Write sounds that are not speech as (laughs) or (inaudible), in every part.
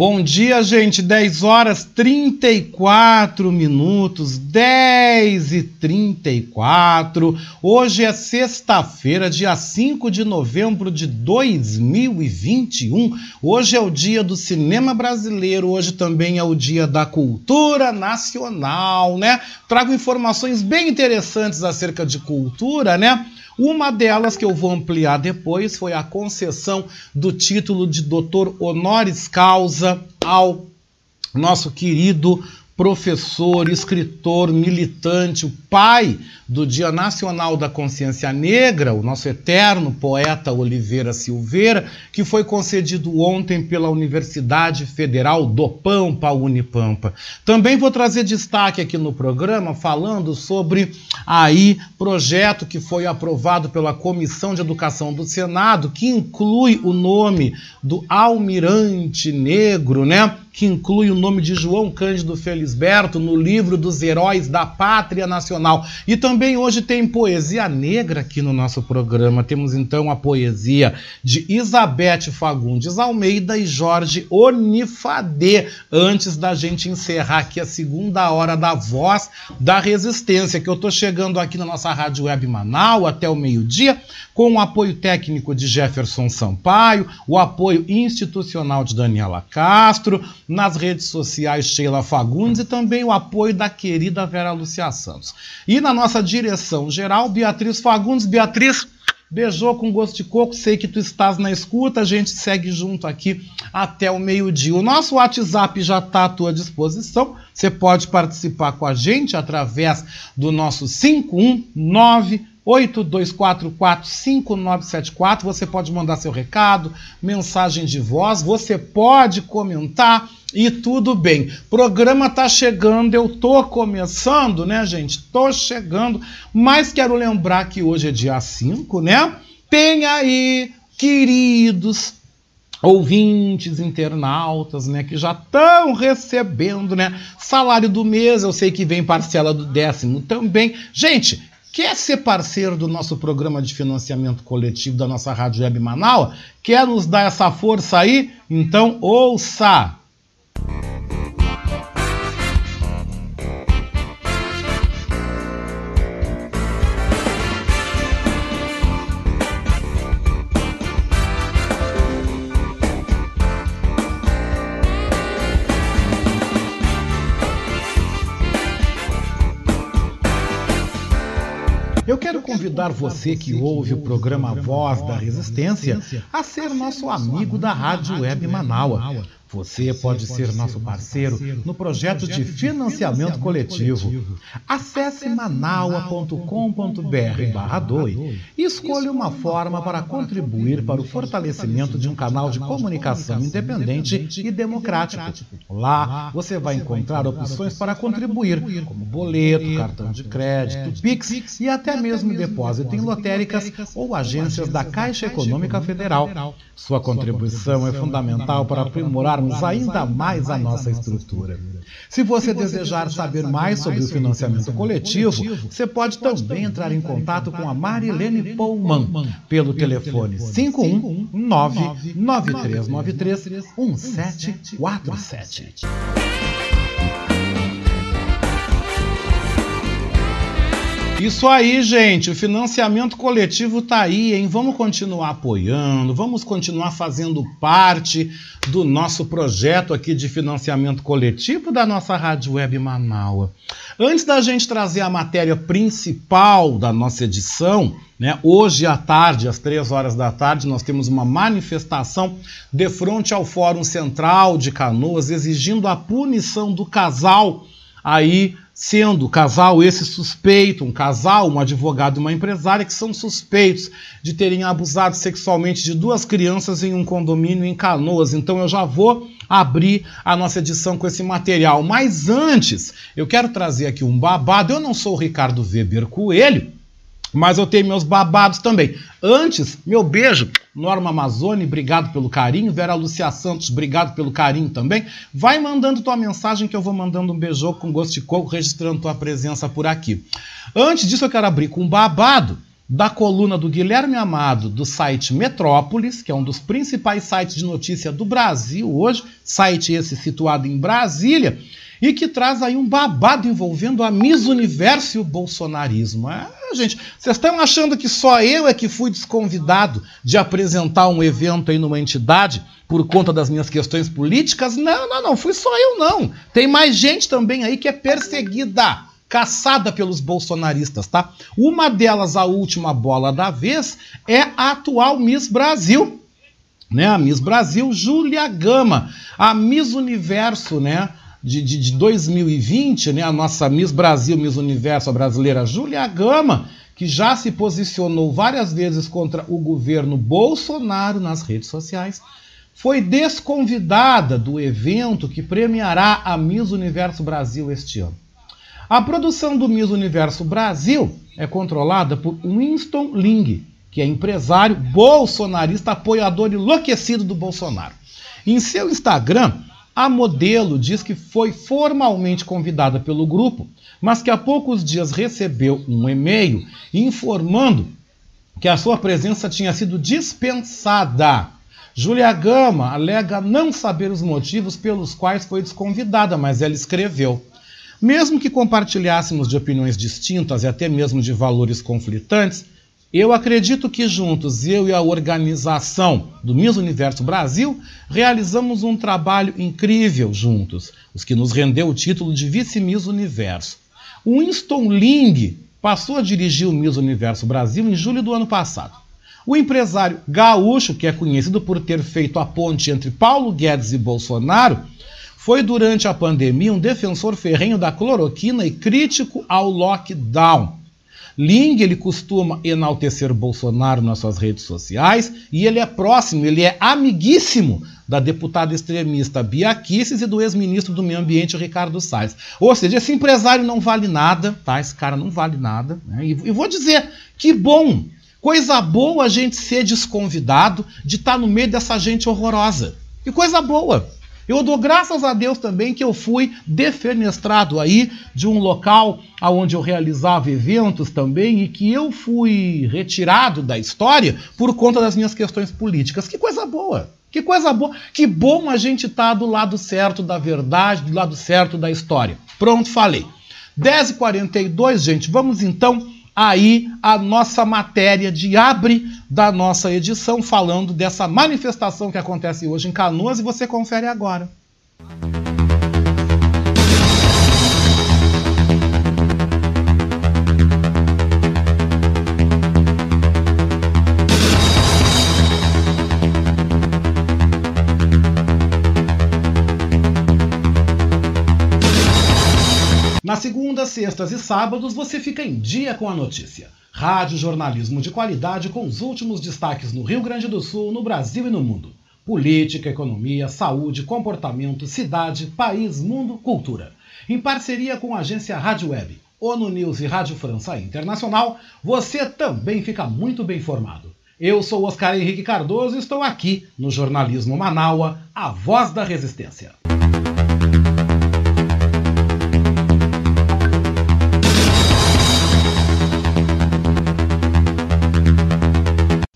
Bom dia, gente. 10 horas 34 minutos, 10 e 34. Hoje é sexta-feira, dia 5 de novembro de 2021. Hoje é o dia do cinema brasileiro, hoje também é o dia da cultura nacional, né? Trago informações bem interessantes acerca de cultura, né? Uma delas, que eu vou ampliar depois, foi a concessão do título de doutor honoris causa ao nosso querido professor, escritor, militante, o pai do Dia Nacional da Consciência Negra, o nosso eterno poeta Oliveira Silveira, que foi concedido ontem pela Universidade Federal do Pampa, Unipampa. Também vou trazer destaque aqui no programa falando sobre aí projeto que foi aprovado pela Comissão de Educação do Senado, que inclui o nome do almirante negro, né? que inclui o nome de João Cândido Felisberto no livro dos Heróis da Pátria Nacional. E também hoje tem poesia negra aqui no nosso programa. Temos então a poesia de Isabete Fagundes Almeida e Jorge Onifadê. Antes da gente encerrar aqui a segunda hora da voz da resistência, que eu estou chegando aqui na nossa Rádio Web Manaus até o meio-dia, com o apoio técnico de Jefferson Sampaio, o apoio institucional de Daniela Castro nas redes sociais Sheila Fagundes e também o apoio da querida Vera Lucia Santos. E na nossa direção geral, Beatriz Fagundes. Beatriz, beijou com gosto de coco, sei que tu estás na escuta, a gente segue junto aqui até o meio-dia. O nosso WhatsApp já está à tua disposição, você pode participar com a gente através do nosso 519 82445974. Você pode mandar seu recado, mensagem de voz, você pode comentar e tudo bem. Programa tá chegando, eu tô começando, né, gente? Tô chegando, mas quero lembrar que hoje é dia 5, né? Tem aí, queridos ouvintes, internautas, né, que já estão recebendo, né, salário do mês, eu sei que vem parcela do décimo também. Gente, Quer ser parceiro do nosso programa de financiamento coletivo da nossa Rádio Web Manaus? Quer nos dar essa força aí? Então ouça! Convidar você que ouve o programa Voz da Resistência a ser nosso amigo da Rádio Web Manaua. Você pode ser nosso parceiro no projeto de financiamento coletivo. Acesse manaua.com.br doe e escolha uma forma para contribuir para o fortalecimento de um canal de comunicação independente e democrático. Lá você vai encontrar opções para contribuir, como boleto, cartão de crédito, Pix e até mesmo depósito em lotéricas ou agências da Caixa Econômica Federal. Sua contribuição é fundamental para aprimorar ainda mais a nossa estrutura. Se você desejar saber mais sobre o financiamento coletivo, você pode também entrar em contato com a Marilene Pullman pelo telefone 519 9393 1747. Isso aí, gente. O financiamento coletivo tá aí, hein? Vamos continuar apoiando, vamos continuar fazendo parte do nosso projeto aqui de financiamento coletivo da nossa Rádio Web Manaua. Antes da gente trazer a matéria principal da nossa edição, né? Hoje à tarde, às três horas da tarde, nós temos uma manifestação de frente ao Fórum Central de Canoas exigindo a punição do casal aí sendo casal esse suspeito, um casal, um advogado e uma empresária que são suspeitos de terem abusado sexualmente de duas crianças em um condomínio em Canoas. Então eu já vou abrir a nossa edição com esse material. Mas antes, eu quero trazer aqui um babado. Eu não sou o Ricardo Weber Coelho, mas eu tenho meus babados também. Antes, meu beijo, Norma Amazone, obrigado pelo carinho. Vera Lucia Santos, obrigado pelo carinho também. Vai mandando tua mensagem que eu vou mandando um beijo com gosto de coco, registrando tua presença por aqui. Antes disso, eu quero abrir com um babado da coluna do Guilherme Amado do site Metrópolis, que é um dos principais sites de notícia do Brasil hoje, site esse situado em Brasília e que traz aí um babado envolvendo a Miss Universo e o bolsonarismo. É, gente, vocês estão achando que só eu é que fui desconvidado de apresentar um evento aí numa entidade por conta das minhas questões políticas? Não, não, não, fui só eu não. Tem mais gente também aí que é perseguida caçada pelos bolsonaristas, tá? Uma delas, a última bola da vez, é a atual Miss Brasil, né? A Miss Brasil, Júlia Gama, a Miss Universo, né? De, de, de 2020, né, a nossa Miss Brasil, Miss Universo brasileira, Júlia Gama, que já se posicionou várias vezes contra o governo Bolsonaro nas redes sociais, foi desconvidada do evento que premiará a Miss Universo Brasil este ano. A produção do Miss Universo Brasil é controlada por Winston Ling, que é empresário bolsonarista, apoiador enlouquecido do Bolsonaro. Em seu Instagram, a modelo diz que foi formalmente convidada pelo grupo, mas que há poucos dias recebeu um e-mail informando que a sua presença tinha sido dispensada. Júlia Gama alega não saber os motivos pelos quais foi desconvidada, mas ela escreveu. Mesmo que compartilhássemos de opiniões distintas e até mesmo de valores conflitantes, eu acredito que juntos, eu e a organização do Miss Universo Brasil, realizamos um trabalho incrível juntos, os que nos rendeu o título de Vice-Miss Universo. O Winston Ling passou a dirigir o Miss Universo Brasil em julho do ano passado. O empresário gaúcho, que é conhecido por ter feito a ponte entre Paulo Guedes e Bolsonaro, foi durante a pandemia um defensor ferrenho da cloroquina e crítico ao lockdown. Ling ele costuma enaltecer Bolsonaro nas suas redes sociais e ele é próximo, ele é amiguíssimo da deputada extremista Bia Kicis e do ex-ministro do Meio Ambiente Ricardo Salles. Ou seja, esse empresário não vale nada, tá? Esse cara não vale nada. Né? E, e vou dizer, que bom, coisa boa a gente ser desconvidado de estar tá no meio dessa gente horrorosa. Que coisa boa. Eu dou graças a Deus também que eu fui defenestrado aí de um local onde eu realizava eventos também e que eu fui retirado da história por conta das minhas questões políticas. Que coisa boa! Que coisa boa! Que bom a gente estar tá do lado certo da verdade, do lado certo da história. Pronto, falei. 10h42, gente, vamos então aí a nossa matéria de abre da nossa edição, falando dessa manifestação que acontece hoje em Canoas e você confere agora. Na segunda, sextas e sábados você fica em dia com a notícia. Rádio jornalismo de qualidade com os últimos destaques no Rio Grande do Sul, no Brasil e no mundo. Política, economia, saúde, comportamento, cidade, país, mundo, cultura. Em parceria com a agência Rádio Web, ONU News e Rádio França Internacional, você também fica muito bem informado. Eu sou Oscar Henrique Cardoso e estou aqui no Jornalismo Manaua, a voz da resistência.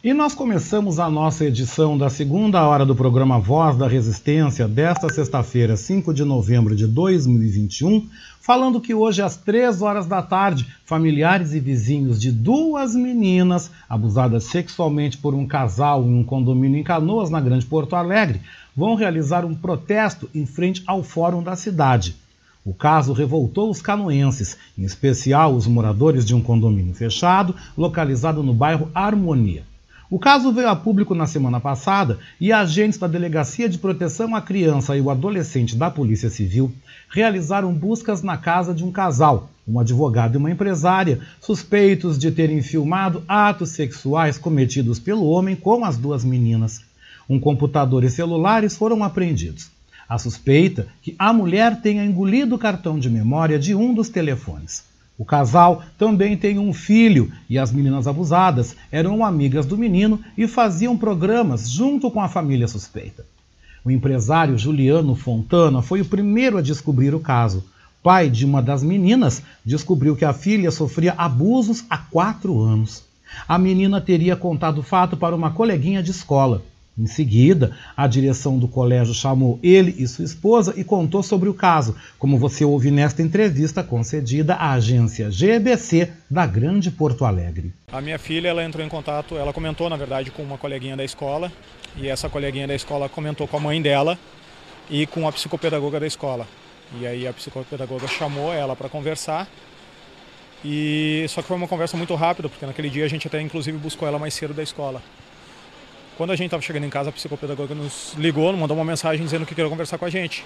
E nós começamos a nossa edição da segunda hora do programa Voz da Resistência desta sexta-feira, 5 de novembro de 2021, falando que hoje às três horas da tarde, familiares e vizinhos de duas meninas abusadas sexualmente por um casal em um condomínio em Canoas, na Grande Porto Alegre, vão realizar um protesto em frente ao fórum da cidade. O caso revoltou os canoenses, em especial os moradores de um condomínio fechado localizado no bairro Harmonia. O caso veio a público na semana passada e agentes da Delegacia de Proteção à Criança e o Adolescente da Polícia Civil realizaram buscas na casa de um casal, um advogado e uma empresária, suspeitos de terem filmado atos sexuais cometidos pelo homem com as duas meninas. Um computador e celulares foram apreendidos. A suspeita que a mulher tenha engolido o cartão de memória de um dos telefones. O casal também tem um filho e as meninas abusadas eram amigas do menino e faziam programas junto com a família suspeita. O empresário Juliano Fontana foi o primeiro a descobrir o caso. Pai de uma das meninas descobriu que a filha sofria abusos há quatro anos. A menina teria contado o fato para uma coleguinha de escola. Em seguida, a direção do colégio chamou ele e sua esposa e contou sobre o caso, como você ouve nesta entrevista concedida à agência GBC da Grande Porto Alegre. A minha filha ela entrou em contato, ela comentou na verdade com uma coleguinha da escola e essa coleguinha da escola comentou com a mãe dela e com a psicopedagoga da escola. E aí a psicopedagoga chamou ela para conversar e só que foi uma conversa muito rápida porque naquele dia a gente até inclusive buscou ela mais cedo da escola. Quando a gente estava chegando em casa, a psicopedagoga nos ligou, mandou uma mensagem dizendo que queria conversar com a gente.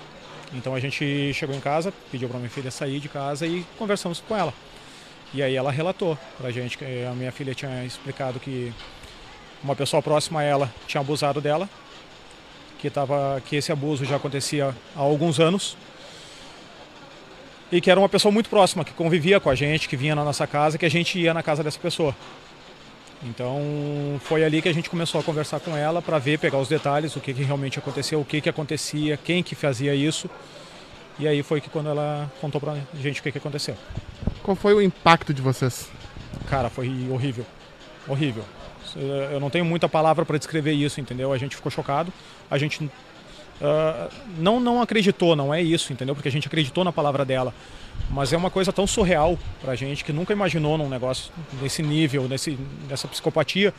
Então a gente chegou em casa, pediu para minha filha sair de casa e conversamos com ela. E aí ela relatou para a gente que a minha filha tinha explicado que uma pessoa próxima a ela tinha abusado dela, que, tava, que esse abuso já acontecia há alguns anos e que era uma pessoa muito próxima, que convivia com a gente, que vinha na nossa casa, que a gente ia na casa dessa pessoa. Então foi ali que a gente começou a conversar com ela para ver, pegar os detalhes, o que, que realmente aconteceu, o que, que acontecia, quem que fazia isso. E aí foi que quando ela contou pra gente o que, que aconteceu. Qual foi o impacto de vocês? Cara, foi horrível. Horrível. Eu não tenho muita palavra para descrever isso, entendeu? A gente ficou chocado. A gente uh, não, não acreditou, não é isso, entendeu? Porque a gente acreditou na palavra dela. Mas é uma coisa tão surreal pra gente que nunca imaginou num negócio desse nível, desse, dessa psicopatia.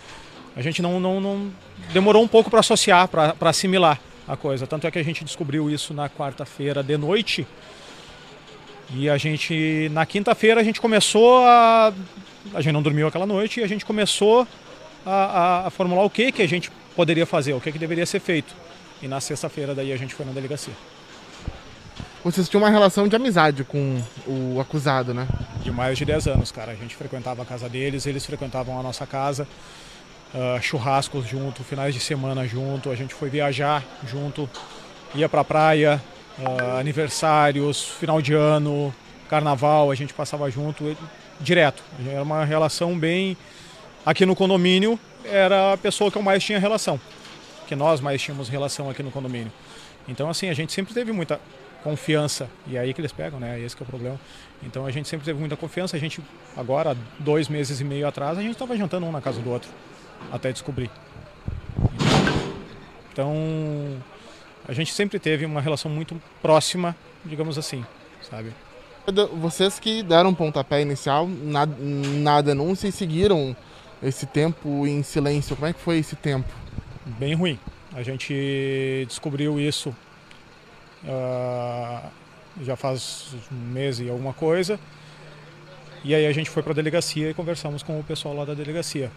A gente não, não, não demorou um pouco para associar, para assimilar a coisa. Tanto é que a gente descobriu isso na quarta-feira de noite. E a gente, na quinta-feira, a gente começou a. A gente não dormiu aquela noite e a gente começou a, a, a formular o que, que a gente poderia fazer, o que, que deveria ser feito. E na sexta-feira, daí a gente foi na delegacia. Vocês tinham uma relação de amizade com o acusado, né? De mais de 10 anos, cara. A gente frequentava a casa deles, eles frequentavam a nossa casa. Uh, churrascos junto, finais de semana junto. A gente foi viajar junto, ia pra praia, uh, aniversários, final de ano, carnaval, a gente passava junto direto. Era uma relação bem. Aqui no condomínio era a pessoa que eu mais tinha relação, que nós mais tínhamos relação aqui no condomínio. Então, assim, a gente sempre teve muita confiança. E é aí que eles pegam, né? Esse é o problema. Então a gente sempre teve muita confiança. A gente, agora, dois meses e meio atrás, a gente estava jantando um na casa do outro, até descobrir. Então, a gente sempre teve uma relação muito próxima, digamos assim, sabe? Vocês que deram pontapé inicial na, na denúncia e seguiram esse tempo em silêncio, como é que foi esse tempo? Bem ruim. A gente descobriu isso uh, já faz um mês e alguma coisa. E aí a gente foi para a delegacia e conversamos com o pessoal lá da delegacia.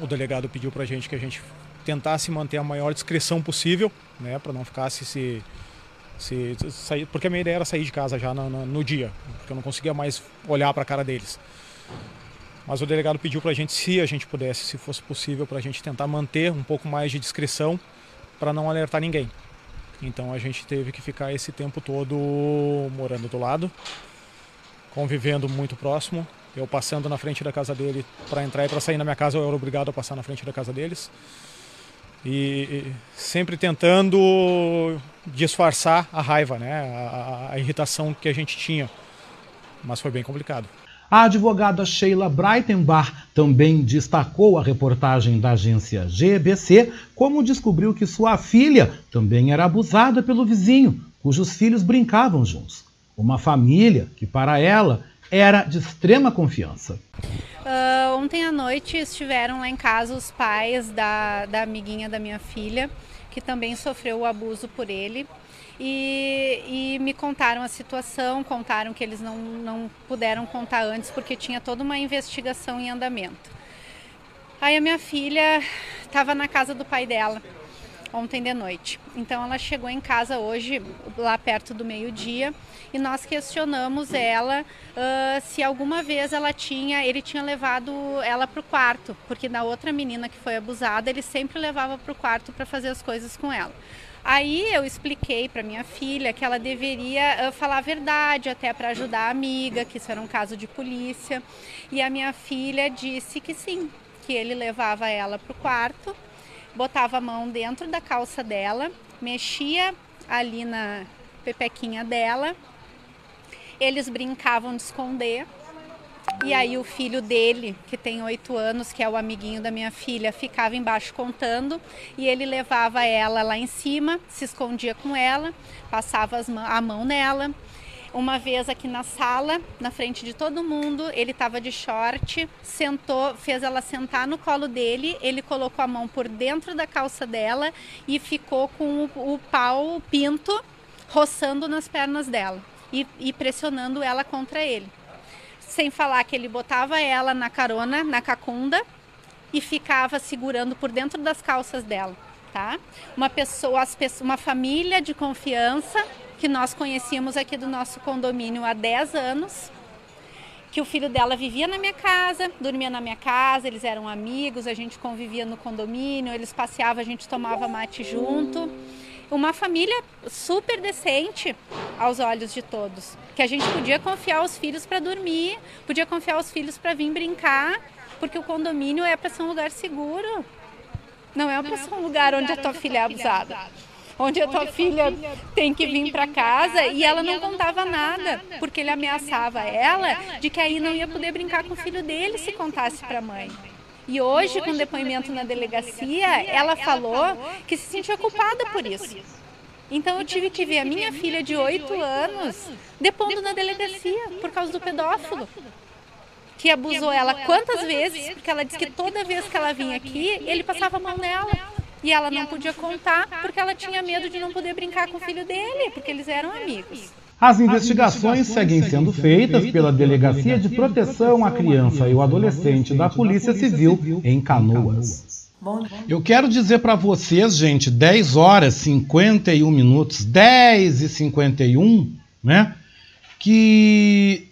O delegado pediu para a gente que a gente tentasse manter a maior discrição possível, né, para não ficar se, se, se, porque a minha ideia era sair de casa já no, no, no dia, porque eu não conseguia mais olhar para a cara deles. Mas o delegado pediu para a gente, se a gente pudesse, se fosse possível, para a gente tentar manter um pouco mais de discrição para não alertar ninguém. Então a gente teve que ficar esse tempo todo morando do lado, convivendo muito próximo. Eu passando na frente da casa dele para entrar e para sair na minha casa, eu era obrigado a passar na frente da casa deles. E, sempre tentando disfarçar a raiva, né? A, a irritação que a gente tinha. Mas foi bem complicado. A advogada Sheila Breitenbach também destacou a reportagem da agência GBC como descobriu que sua filha também era abusada pelo vizinho, cujos filhos brincavam juntos. Uma família que, para ela, era de extrema confiança. Uh, ontem à noite estiveram lá em casa os pais da, da amiguinha da minha filha, que também sofreu o abuso por ele e, e, me contaram a situação, contaram que eles não, não puderam contar antes porque tinha toda uma investigação em andamento. Aí a minha filha estava na casa do pai dela ontem de noite. Então ela chegou em casa hoje, lá perto do meio-dia, e nós questionamos ela uh, se alguma vez ela tinha, ele tinha levado ela para o quarto, porque na outra menina que foi abusada ele sempre levava para o quarto para fazer as coisas com ela. Aí eu expliquei para minha filha que ela deveria uh, falar a verdade até para ajudar a amiga, que isso era um caso de polícia. E a minha filha disse que sim, que ele levava ela para o quarto, botava a mão dentro da calça dela, mexia ali na pepequinha dela. Eles brincavam de esconder e aí o filho dele, que tem oito anos, que é o amiguinho da minha filha, ficava embaixo contando e ele levava ela lá em cima, se escondia com ela, passava a mão nela. Uma vez aqui na sala, na frente de todo mundo, ele estava de short, sentou, fez ela sentar no colo dele, ele colocou a mão por dentro da calça dela e ficou com o, o pau, o pinto, roçando nas pernas dela e, e pressionando ela contra ele. Sem falar que ele botava ela na carona, na cacunda, e ficava segurando por dentro das calças dela, tá? Uma pessoa, uma família de confiança que nós conhecíamos aqui do nosso condomínio há 10 anos, que o filho dela vivia na minha casa, dormia na minha casa, eles eram amigos, a gente convivia no condomínio, eles passeavam, a gente tomava mate junto uma família super decente aos olhos de todos. Que a gente podia confiar os filhos para dormir, podia confiar os filhos para vir brincar, porque o condomínio é para ser um lugar seguro. Não é para ser um lugar onde a tua filha é abusada. Onde a tua filha tem que vir para casa e ela não contava nada, porque ele ameaçava ela de que aí não ia poder brincar com o filho dele se contasse para a mãe. E hoje, com depoimento na delegacia, ela falou que se sentia culpada por isso. Então eu tive que ver a minha filha de 8 anos depondo na delegacia por causa do pedófilo. Que abusou ela quantas vezes, porque ela disse que toda vez que ela vinha aqui, ele passava a mão nela. E ela não podia contar porque ela tinha medo de não poder brincar com o filho dele, porque eles eram amigos. As investigações seguem sendo feitas pela Delegacia de Proteção à Criança e o Adolescente da Polícia Civil em Canoas. Eu quero dizer para vocês, gente, 10 horas 51 minutos, 10 e 51, né? Que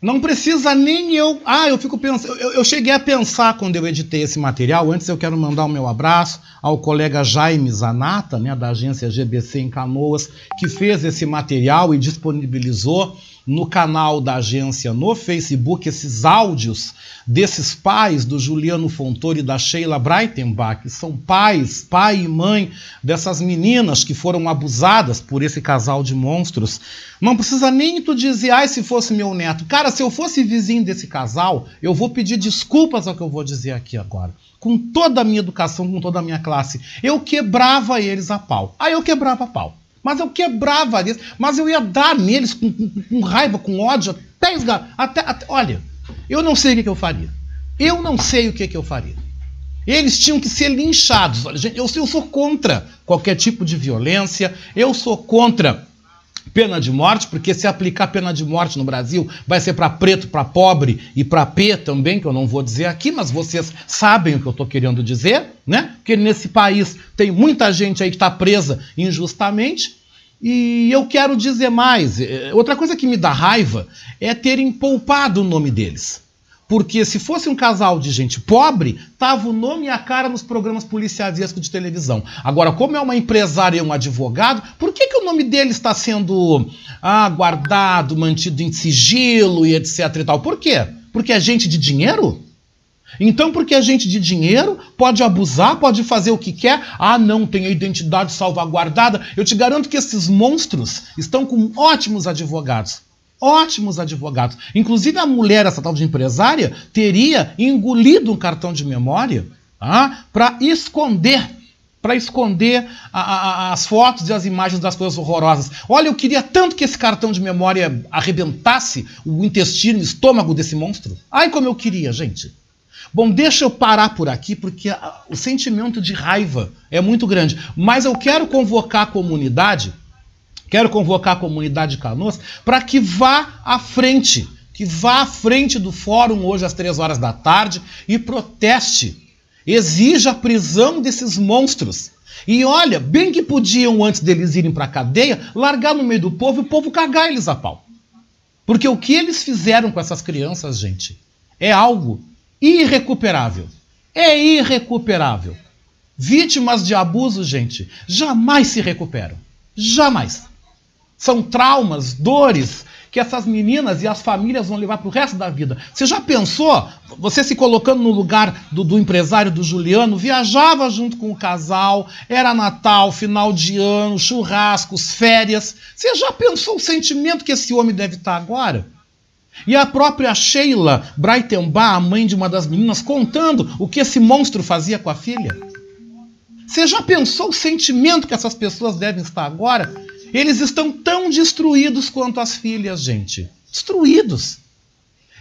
não precisa nem eu. Ah, eu fico pensando. Eu, eu, cheguei a pensar quando eu editei esse material. Antes eu quero mandar o meu abraço ao colega Jaime Zanata, né, da agência GBC em Canoas, que fez esse material e disponibilizou no canal da agência no Facebook esses áudios desses pais do Juliano Fontoura e da Sheila Breitenbach, que são pais, pai e mãe dessas meninas que foram abusadas por esse casal de monstros. Não precisa nem tu dizer, ai, se fosse meu neto. Cara, se eu fosse vizinho desse casal, eu vou pedir desculpas ao que eu vou dizer aqui agora. Com toda a minha educação, com toda a minha classe. Eu quebrava eles a pau. Aí eu quebrava a pau. Mas eu quebrava eles, mas eu ia dar neles com, com, com raiva, com ódio, até esgar. Até, até, olha, eu não sei o que, que eu faria. Eu não sei o que, que eu faria. Eles tinham que ser linchados. Olha, gente, eu, eu sou contra qualquer tipo de violência, eu sou contra pena de morte, porque se aplicar pena de morte no Brasil, vai ser para preto, para pobre e para P também, que eu não vou dizer aqui, mas vocês sabem o que eu estou querendo dizer, né? Porque nesse país tem muita gente aí que está presa injustamente. E eu quero dizer mais. Eh, outra coisa que me dá raiva é terem poupado o nome deles. Porque se fosse um casal de gente pobre, tava o nome e a cara nos programas policialescos de televisão. Agora, como é uma empresária e um advogado, por que, que o nome dele está sendo ah, guardado, mantido em sigilo e etc e tal? Por quê? Porque é gente de dinheiro? Então, porque é gente de dinheiro, pode abusar, pode fazer o que quer. Ah, não, tem a identidade salvaguardada. Eu te garanto que esses monstros estão com ótimos advogados ótimos advogados. Inclusive, a mulher, essa tal de empresária, teria engolido um cartão de memória ah, para esconder. Para esconder a, a, as fotos e as imagens das coisas horrorosas. Olha, eu queria tanto que esse cartão de memória arrebentasse o intestino, o estômago desse monstro. Ai, como eu queria, gente. Bom, deixa eu parar por aqui, porque o sentimento de raiva é muito grande. Mas eu quero convocar a comunidade Quero convocar a comunidade de Canoas para que vá à frente, que vá à frente do fórum hoje às três horas da tarde e proteste. Exija a prisão desses monstros. E olha, bem que podiam, antes deles irem para a cadeia, largar no meio do povo e o povo cagar eles a pau. Porque o que eles fizeram com essas crianças, gente, é algo irrecuperável. É irrecuperável. Vítimas de abuso, gente, jamais se recuperam. Jamais. São traumas, dores que essas meninas e as famílias vão levar para o resto da vida. Você já pensou, você se colocando no lugar do, do, empresário do Juliano, viajava junto com o casal, era Natal, final de ano, churrascos, férias. Você já pensou o sentimento que esse homem deve estar agora? E a própria Sheila Breitenbach, a mãe de uma das meninas, contando o que esse monstro fazia com a filha. Você já pensou o sentimento que essas pessoas devem estar agora? Eles estão tão destruídos quanto as filhas, gente. Destruídos.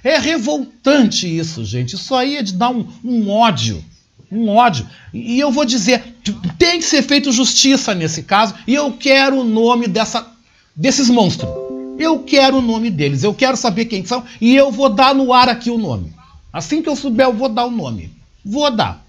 É revoltante isso, gente. Isso aí é de dar um, um ódio. Um ódio. E eu vou dizer, tem que ser feito justiça nesse caso. E eu quero o nome dessa, desses monstros. Eu quero o nome deles. Eu quero saber quem são. E eu vou dar no ar aqui o nome. Assim que eu souber, eu vou dar o nome. Vou dar.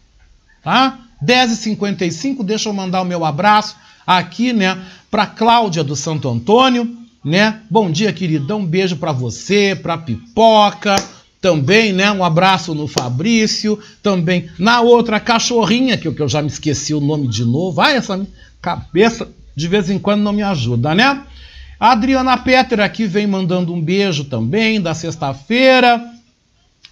Tá? 10h55, deixa eu mandar o meu abraço aqui, né, para Cláudia do Santo Antônio, né? Bom dia, queridão, um beijo para você, para Pipoca, também, né? Um abraço no Fabrício, também na outra cachorrinha que eu já me esqueci o nome de novo. Ai, essa cabeça de vez em quando não me ajuda, né? A Adriana Petter aqui vem mandando um beijo também da sexta-feira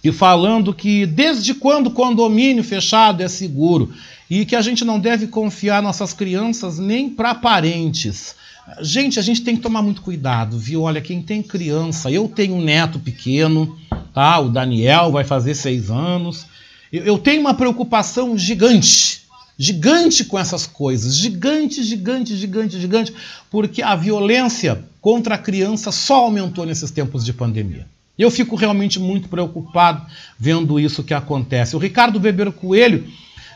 e falando que desde quando condomínio fechado é seguro e que a gente não deve confiar nossas crianças nem para parentes. Gente, a gente tem que tomar muito cuidado, viu? Olha, quem tem criança, eu tenho um neto pequeno, tá? O Daniel vai fazer seis anos. Eu tenho uma preocupação gigante, gigante com essas coisas, gigante, gigante, gigante, gigante, porque a violência contra a criança só aumentou nesses tempos de pandemia. Eu fico realmente muito preocupado vendo isso que acontece. O Ricardo Weber Coelho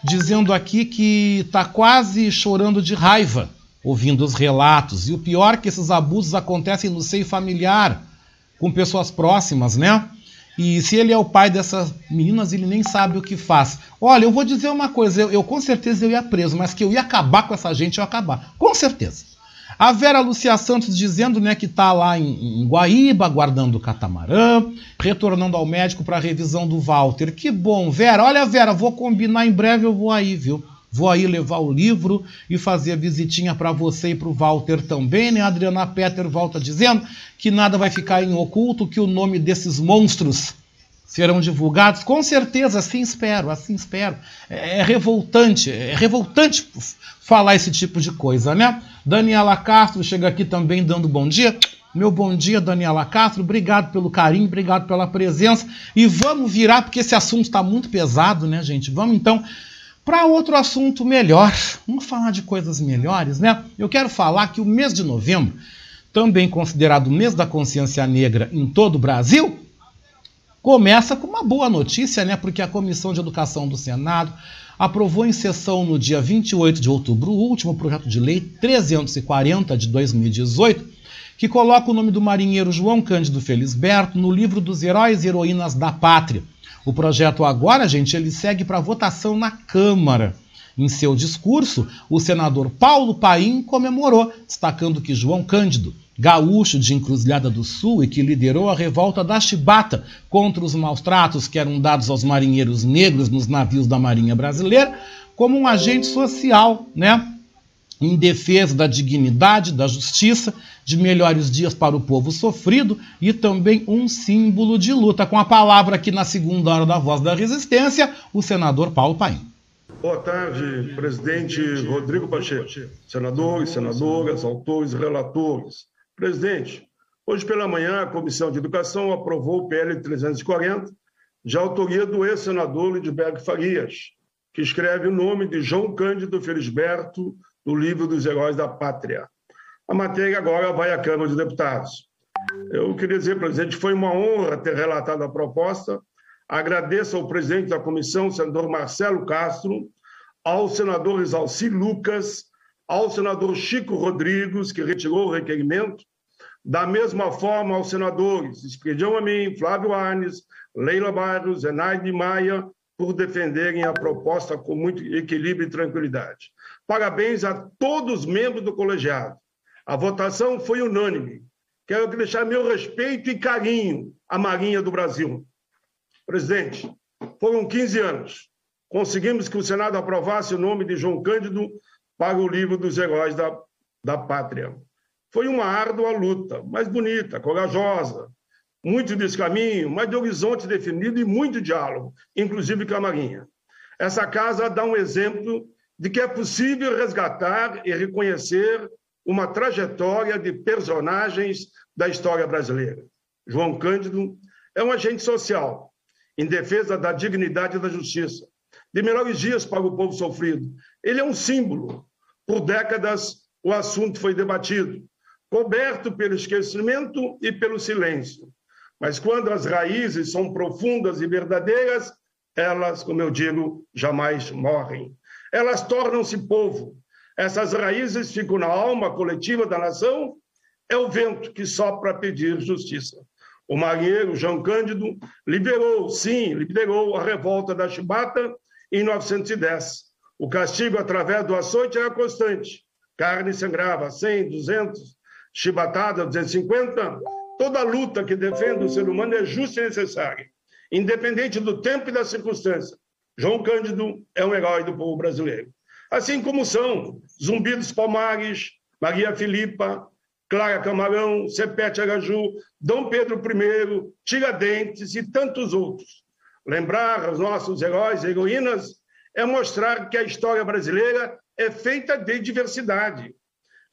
dizendo aqui que está quase chorando de raiva ouvindo os relatos. E o pior é que esses abusos acontecem no seio familiar, com pessoas próximas, né? E se ele é o pai dessas meninas, ele nem sabe o que faz. Olha, eu vou dizer uma coisa, eu, eu com certeza eu ia preso, mas que eu ia acabar com essa gente, eu ia acabar. Com certeza. A Vera Lucia Santos dizendo né, que está lá em, em, Guaíba, aguardando o catamarã, retornando ao médico para a revisão do Walter. Que bom, Vera. Olha, Vera, vou combinar em breve, eu vou aí, viu? Vou aí levar o livro e fazer a visitinha para você e para o Walter também, né? A Adriana Petter volta dizendo que nada vai ficar em oculto, que o nome desses monstros serão divulgados. Com certeza, assim espero, assim espero. É, é revoltante, é revoltante falar esse tipo de coisa, né? Daniela Castro chega aqui também dando bom dia. Meu bom dia, Daniela Castro. Obrigado pelo carinho, obrigado pela presença. E vamos virar, porque esse assunto está muito pesado, né, gente? Vamos então para outro assunto melhor. Vamos falar de coisas melhores, né? Eu quero falar que o mês de novembro, também considerado o mês da consciência negra em todo o Brasil, começa com uma boa notícia, né? Porque a Comissão de Educação do Senado aprovou em sessão no dia 28 de outubro o último projeto de lei 340 de 2018, que coloca o nome do marinheiro João Cândido Felisberto no livro dos heróis e heroínas da pátria. O projeto agora, gente, ele segue para votação na Câmara. Em seu discurso, o senador Paulo Paim comemorou, destacando que João Cândido, gaúcho de Encruzilhada do Sul e que liderou a revolta da Chibata contra os maus tratos que eram dados aos marinheiros negros nos navios da Marinha Brasileira, como um agente social, né? Em defesa da dignidade, da justiça, de melhores dias para o povo sofrido e também um símbolo de luta. Com a palavra aqui na segunda hora da Voz da Resistência, o senador Paulo Paim. Boa tarde, presidente Rodrigo Pacheco, senadores, senadoras, autores, relatores. Presidente, hoje pela manhã a Comissão de Educação aprovou o PL 340, de autoria do ex-senador Lidberg Farias, que escreve o nome de João Cândido Felisberto no livro dos Heróis da Pátria. A matéria agora vai à Câmara de Deputados. Eu queria dizer, presidente, foi uma honra ter relatado a proposta Agradeço ao presidente da comissão, senador Marcelo Castro, ao senador Exalci Lucas, ao senador Chico Rodrigues, que retirou o requerimento, da mesma forma aos senadores Esperidião Amin, Flávio Arnes, Leila Barros, Zenaide Maia, por defenderem a proposta com muito equilíbrio e tranquilidade. Parabéns a todos os membros do colegiado. A votação foi unânime. Quero deixar meu respeito e carinho à Marinha do Brasil. Presidente, foram 15 anos. conseguimos que o Senado aprovasse o nome de João Cândido para o livro dos heróis da, da pátria. Foi uma árdua luta, mas bonita, corajosa, muito descaminho, mas de horizonte definido e muito diálogo, inclusive com a Marinha. Essa casa dá um exemplo de que é possível resgatar e reconhecer uma trajetória de personagens da história brasileira. João Cândido é um agente social em defesa da dignidade e da justiça, de melhores dias para o povo sofrido. Ele é um símbolo. Por décadas, o assunto foi debatido, coberto pelo esquecimento e pelo silêncio. Mas quando as raízes são profundas e verdadeiras, elas, como eu digo, jamais morrem. Elas tornam-se povo. Essas raízes ficam na alma coletiva da nação. É o vento que sopra pedir justiça. O marinheiro João Cândido liberou, sim, liberou a revolta da Chibata em 1910. O castigo através do açoite era constante. Carne sangrava 100, 200, chibatada 250. Toda luta que defende o ser humano é justa e necessária, independente do tempo e da circunstância. João Cândido é um herói do povo brasileiro. Assim como são Zumbi dos Palmares, Maria Filipa, Clara Camarão, Sepete Araju, Dom Pedro I, Tiradentes e tantos outros. Lembrar os nossos heróis e heroínas é mostrar que a história brasileira é feita de diversidade.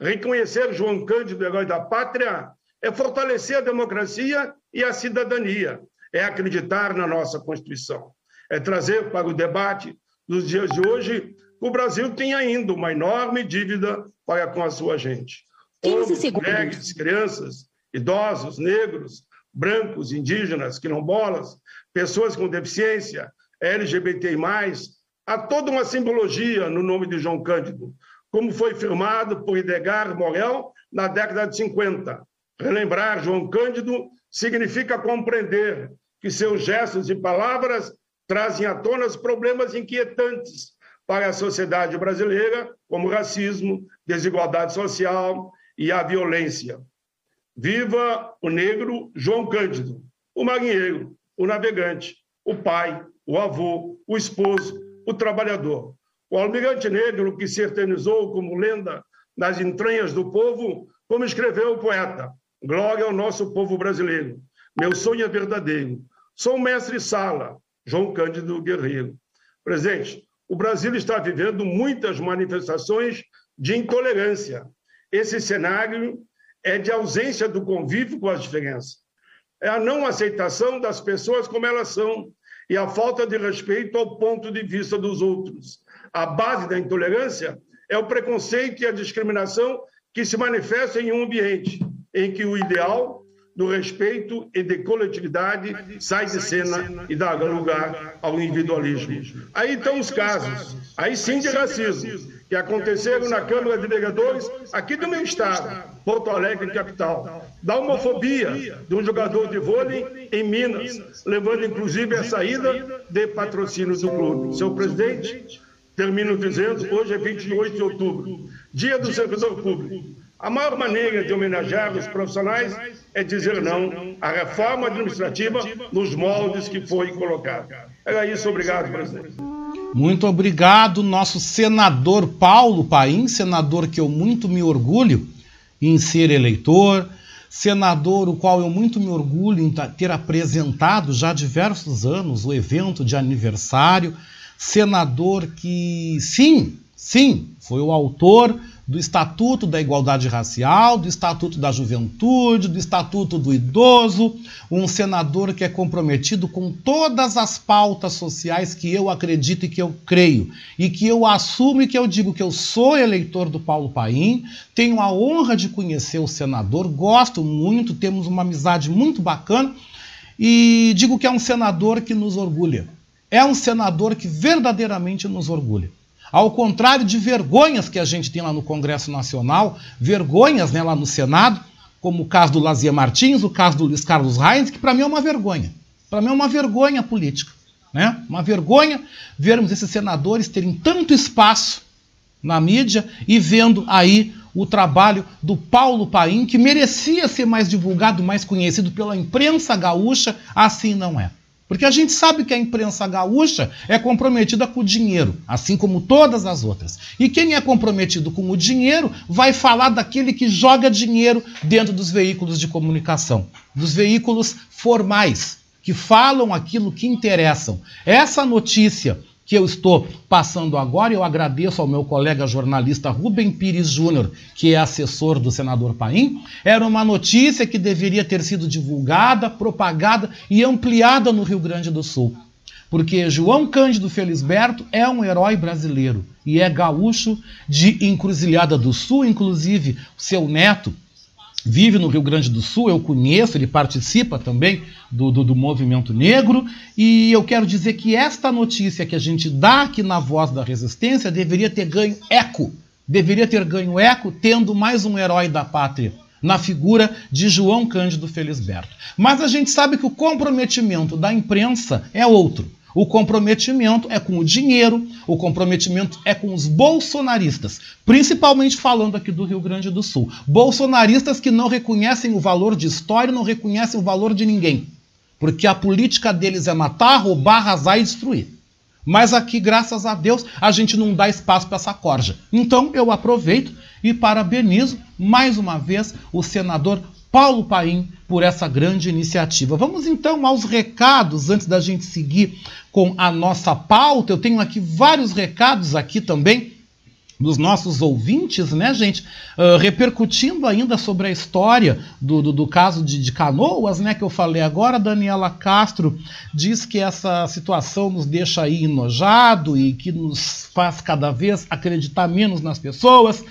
Reconhecer João Cândido, herói da pátria, é fortalecer a democracia e a cidadania, é acreditar na nossa Constituição, é trazer para o debate dos dias de hoje que o Brasil tem ainda uma enorme dívida para com a sua gente. Homens, mulheres, crianças, idosos, negros, brancos, indígenas, quilombolas, pessoas com deficiência, LGBTI+, há toda uma simbologia no nome de João Cândido, como foi firmado por Idegar Morel na década de 50. Relembrar João Cândido significa compreender que seus gestos e palavras trazem à tona os problemas inquietantes para a sociedade brasileira, como racismo, desigualdade social e a violência. Viva o negro João Cândido, o marinheiro, o navegante, o pai, o avô, o esposo, o trabalhador. O almirante negro que se eternizou como lenda nas entranhas do povo, como escreveu o poeta. Glória ao nosso povo brasileiro. Meu sonho é verdadeiro. Sou mestre sala, João Cândido Guerreiro. Presidente, o Brasil está vivendo muitas manifestações de intolerância. Esse cenário é de ausência do convívio com as diferenças é a não aceitação das pessoas como elas são e a falta de respeito ao ponto de vista dos outros. A base da intolerância é o preconceito e a discriminação que se manifestam em um ambiente em que o ideal do respeito e de coletividade sai de cena e dá lugar ao individualismo. Aí estão os casos, aí sim de racismo, que aconteceram na Câmara de Vereadores aqui do meu estado, Porto Alegre, capital. Da homofobia de um jogador de vôlei em Minas, levando inclusive a saída de patrocínios do clube. Seu presidente, termino dizendo, hoje é 28 de outubro, dia do servidor público. A maior maneira de homenagear os profissionais é dizer não à reforma administrativa nos moldes que foi colocado. Era isso, obrigado, presidente. Muito obrigado, nosso senador Paulo Paim, senador que eu muito me orgulho em ser eleitor, senador o qual eu muito me orgulho em ter apresentado já diversos anos o evento de aniversário, senador que, sim, sim, foi o autor do Estatuto da Igualdade Racial, do Estatuto da Juventude, do Estatuto do Idoso, um senador que é comprometido com todas as pautas sociais que eu acredito e que eu creio, e que eu assumo e que eu digo que eu sou eleitor do Paulo Paim, tenho a honra de conhecer o senador, gosto muito, temos uma amizade muito bacana, e digo que é um senador que nos orgulha. É um senador que verdadeiramente nos orgulha. Ao contrário de vergonhas que a gente tem lá no Congresso Nacional, vergonhas né, lá no Senado, como o caso do Lazia Martins, o caso do Luiz Carlos Reis, que para mim é uma vergonha. Para mim é uma vergonha política. Né? Uma vergonha vermos esses senadores terem tanto espaço na mídia e vendo aí o trabalho do Paulo Paim, que merecia ser mais divulgado, mais conhecido pela imprensa gaúcha, assim não é. Porque a gente sabe que a imprensa gaúcha é comprometida com o dinheiro, assim como todas as outras. E quem é comprometido com o dinheiro vai falar daquele que joga dinheiro dentro dos veículos de comunicação, dos veículos formais, que falam aquilo que interessam. Essa notícia que eu estou passando agora, eu agradeço ao meu colega jornalista Rubem Pires Júnior, que é assessor do senador Paim, era uma notícia que deveria ter sido divulgada, propagada e ampliada no Rio Grande do Sul. Porque João Cândido Felisberto é um herói brasileiro e é gaúcho de Encruzilhada do Sul, inclusive seu neto, vive no Rio Grande do Sul, eu conheço, ele participa também do, do, do, movimento negro, e eu quero dizer que esta notícia que a gente dá aqui na Voz da Resistência deveria ter ganho eco, deveria ter ganho eco tendo mais um herói da pátria, na figura de João Cândido Felisberto. Mas a gente sabe que o comprometimento da imprensa é outro. O comprometimento é com o dinheiro, o comprometimento é com os bolsonaristas, principalmente falando aqui do Rio Grande do Sul. Bolsonaristas que não reconhecem o valor de história, não reconhecem o valor de ninguém. Porque a política deles é matar, roubar, arrasar e destruir. Mas aqui, graças a Deus, a gente não dá espaço para essa corja. Então eu aproveito e parabenizo mais uma vez o senador Paulo Paim por essa grande iniciativa. Vamos então aos recados antes da gente seguir com a nossa pauta. Eu tenho aqui vários recados aqui também dos nossos ouvintes, né, gente? Uh, repercutindo ainda sobre a história do, do, do caso de, de, Canoas, né, que eu falei agora. Daniela Castro diz que essa situação nos deixa aí enojado e que nos faz cada vez acreditar menos nas pessoas.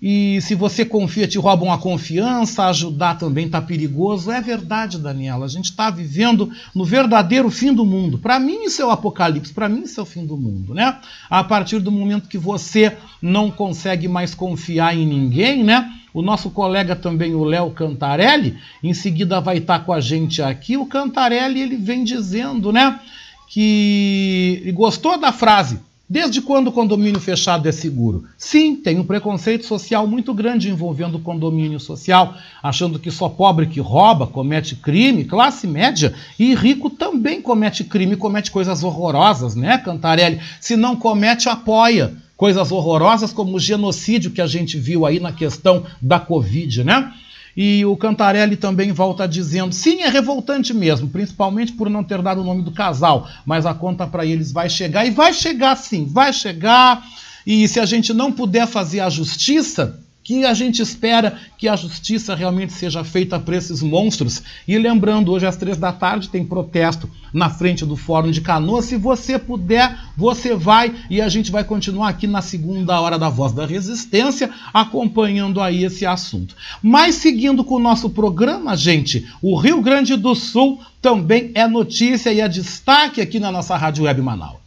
E se você confia, te roubam a confiança, ajudar também está perigoso. É verdade, Daniela. A gente está vivendo no verdadeiro fim do mundo. Para mim, isso é o apocalipse. Para mim, isso é o fim do mundo, né? A partir do momento que você não consegue mais confiar em ninguém, né? O nosso colega também, o Léo Cantarelli, em seguida vai estar tá com a gente aqui. O Cantarelli, ele vem dizendo, né? Que gostou da frase Desde quando o condomínio fechado é seguro? Sim, tem um preconceito social muito grande envolvendo o condomínio social, achando que só pobre que rouba comete crime, classe média e rico também comete crime, comete coisas horrorosas, né, Cantarelli? Se não comete, apoia coisas horrorosas como o genocídio que a gente viu aí na questão da Covid, né? E o Cantarelli também volta dizendo: sim, é revoltante mesmo, principalmente por não ter dado o nome do casal, mas a conta para eles vai chegar e vai chegar sim, vai chegar. E se a gente não puder fazer a justiça, que a gente espera que a justiça realmente seja feita para esses monstros. E lembrando, hoje às três da tarde tem protesto na frente do Fórum de Canoas. Se você puder, você vai e a gente vai continuar aqui na segunda hora da Voz da Resistência, acompanhando aí esse assunto. Mas seguindo com o nosso programa, gente, o Rio Grande do Sul também é notícia e é destaque aqui na nossa Rádio Web Manaus.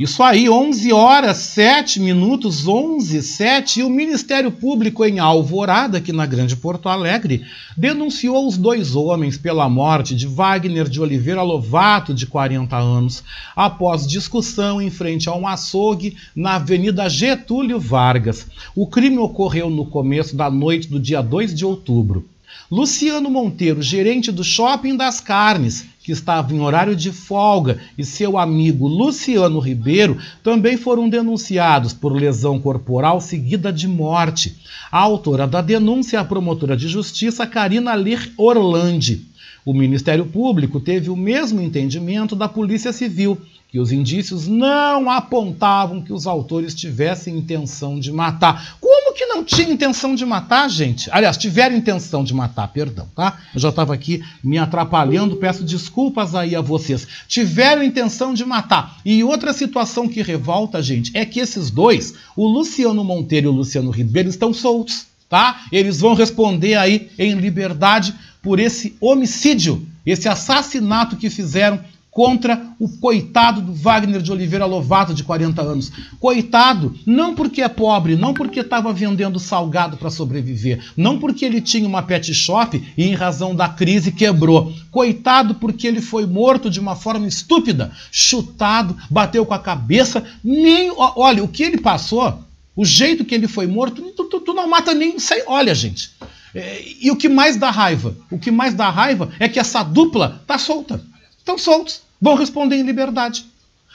Isso aí, 11 horas 7 minutos, 11 7, e o Ministério Público em Alvorada, aqui na Grande Porto Alegre, denunciou os dois homens pela morte de Wagner de Oliveira Lovato, de 40 anos, após discussão em frente a um açougue na Avenida Getúlio Vargas. O crime ocorreu no começo da noite do dia 2 de outubro. Luciano Monteiro, gerente do Shopping das Carnes, que estava em horário de folga, e seu amigo Luciano Ribeiro também foram denunciados por lesão corporal seguida de morte. A autora da denúncia é a promotora de justiça Karina Lir Orlandi. O Ministério Público teve o mesmo entendimento da Polícia Civil que os indícios não apontavam que os autores tivessem intenção de matar. Como que não tinha intenção de matar, gente? Aliás, tiveram intenção de matar, perdão, tá? Eu já estava aqui me atrapalhando, peço desculpas aí a vocês. Tiveram intenção de matar. E outra situação que revolta, gente, é que esses dois, o Luciano Monteiro e o Luciano Ribeiro, estão soltos, tá? Eles vão responder aí em liberdade por esse homicídio, esse assassinato que fizeram contra o coitado do Wagner de Oliveira Lovato, de 40 anos. Coitado, não porque é pobre, não porque estava vendendo salgado para sobreviver, não porque ele tinha uma pet shop e, em razão da crise, quebrou. Coitado porque ele foi morto de uma forma estúpida, chutado, bateu com a cabeça. Nem, olha, o que ele passou, o jeito que ele foi morto, tu, tu, tu não mata nem. Olha, gente. É, e o que mais dá raiva? O que mais dá raiva é que essa dupla tá solta. Estão soltos. Vão responder em liberdade.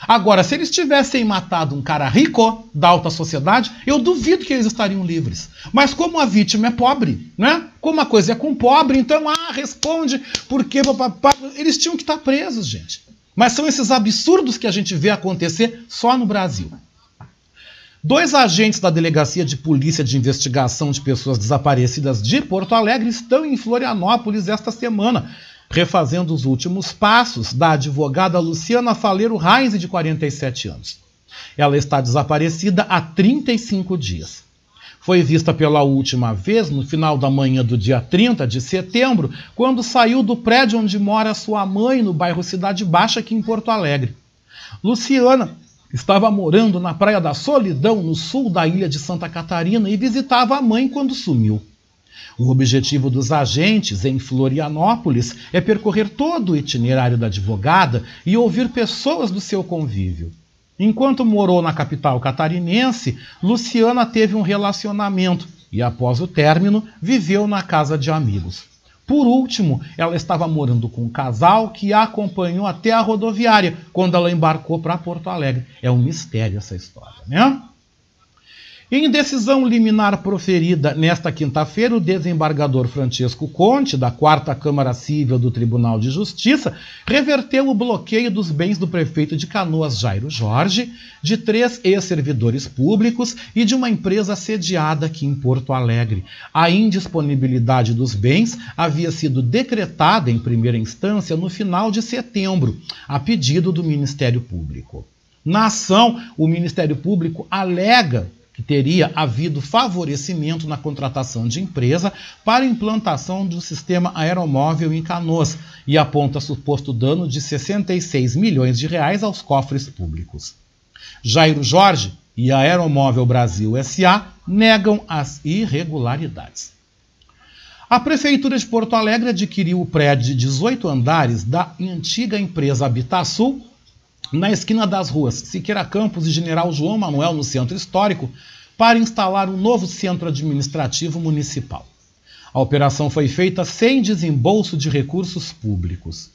Agora, se eles tivessem matado um cara rico da alta sociedade, eu duvido que eles estariam livres. Mas como a vítima é pobre, né? Como a coisa é com pobre, então, ah, responde, porque eles tinham que estar presos, gente. Mas são esses absurdos que a gente vê acontecer só no Brasil. Dois agentes da Delegacia de Polícia de Investigação de Pessoas Desaparecidas de Porto Alegre estão em Florianópolis esta semana refazendo os últimos passos da advogada Luciana Faleiro Reis, de 47 anos. Ela está desaparecida há 35 dias. Foi vista pela última vez no final da manhã do dia 30 de setembro, quando saiu do prédio onde mora sua mãe, no bairro Cidade Baixa, aqui em Porto Alegre. Luciana estava morando na Praia da Solidão, no sul da ilha de Santa Catarina, e visitava a mãe quando sumiu. O objetivo dos agentes em Florianópolis é percorrer todo o itinerário da advogada e ouvir pessoas do seu convívio. Enquanto morou na capital catarinense, Luciana teve um relacionamento e, após o término, viveu na casa de amigos. Por último, ela estava morando com um casal que a acompanhou até a rodoviária quando ela embarcou para Porto Alegre. É um mistério essa história, né? Em decisão liminar proferida nesta quinta-feira, o desembargador Francisco Conte, da 4 Câmara Civil do Tribunal de Justiça, reverteu o bloqueio dos bens do prefeito de Canoas, Jairo Jorge, de três ex-servidores públicos e de uma empresa sediada aqui em Porto Alegre. A indisponibilidade dos bens havia sido decretada em primeira instância no final de setembro, a pedido do Ministério Público. Na ação, o Ministério Público alega que teria havido favorecimento na contratação de empresa para implantação do sistema aeromóvel em Canoas e aponta suposto dano de 66 milhões de reais aos cofres públicos. Jairo Jorge e a Aeromóvel Brasil SA negam as irregularidades. A Prefeitura de Porto Alegre adquiriu o prédio de 18 andares da antiga empresa Habitasul na esquina das ruas Siqueira Campos e General João Manuel, no centro histórico, para instalar um novo centro administrativo municipal. A operação foi feita sem desembolso de recursos públicos.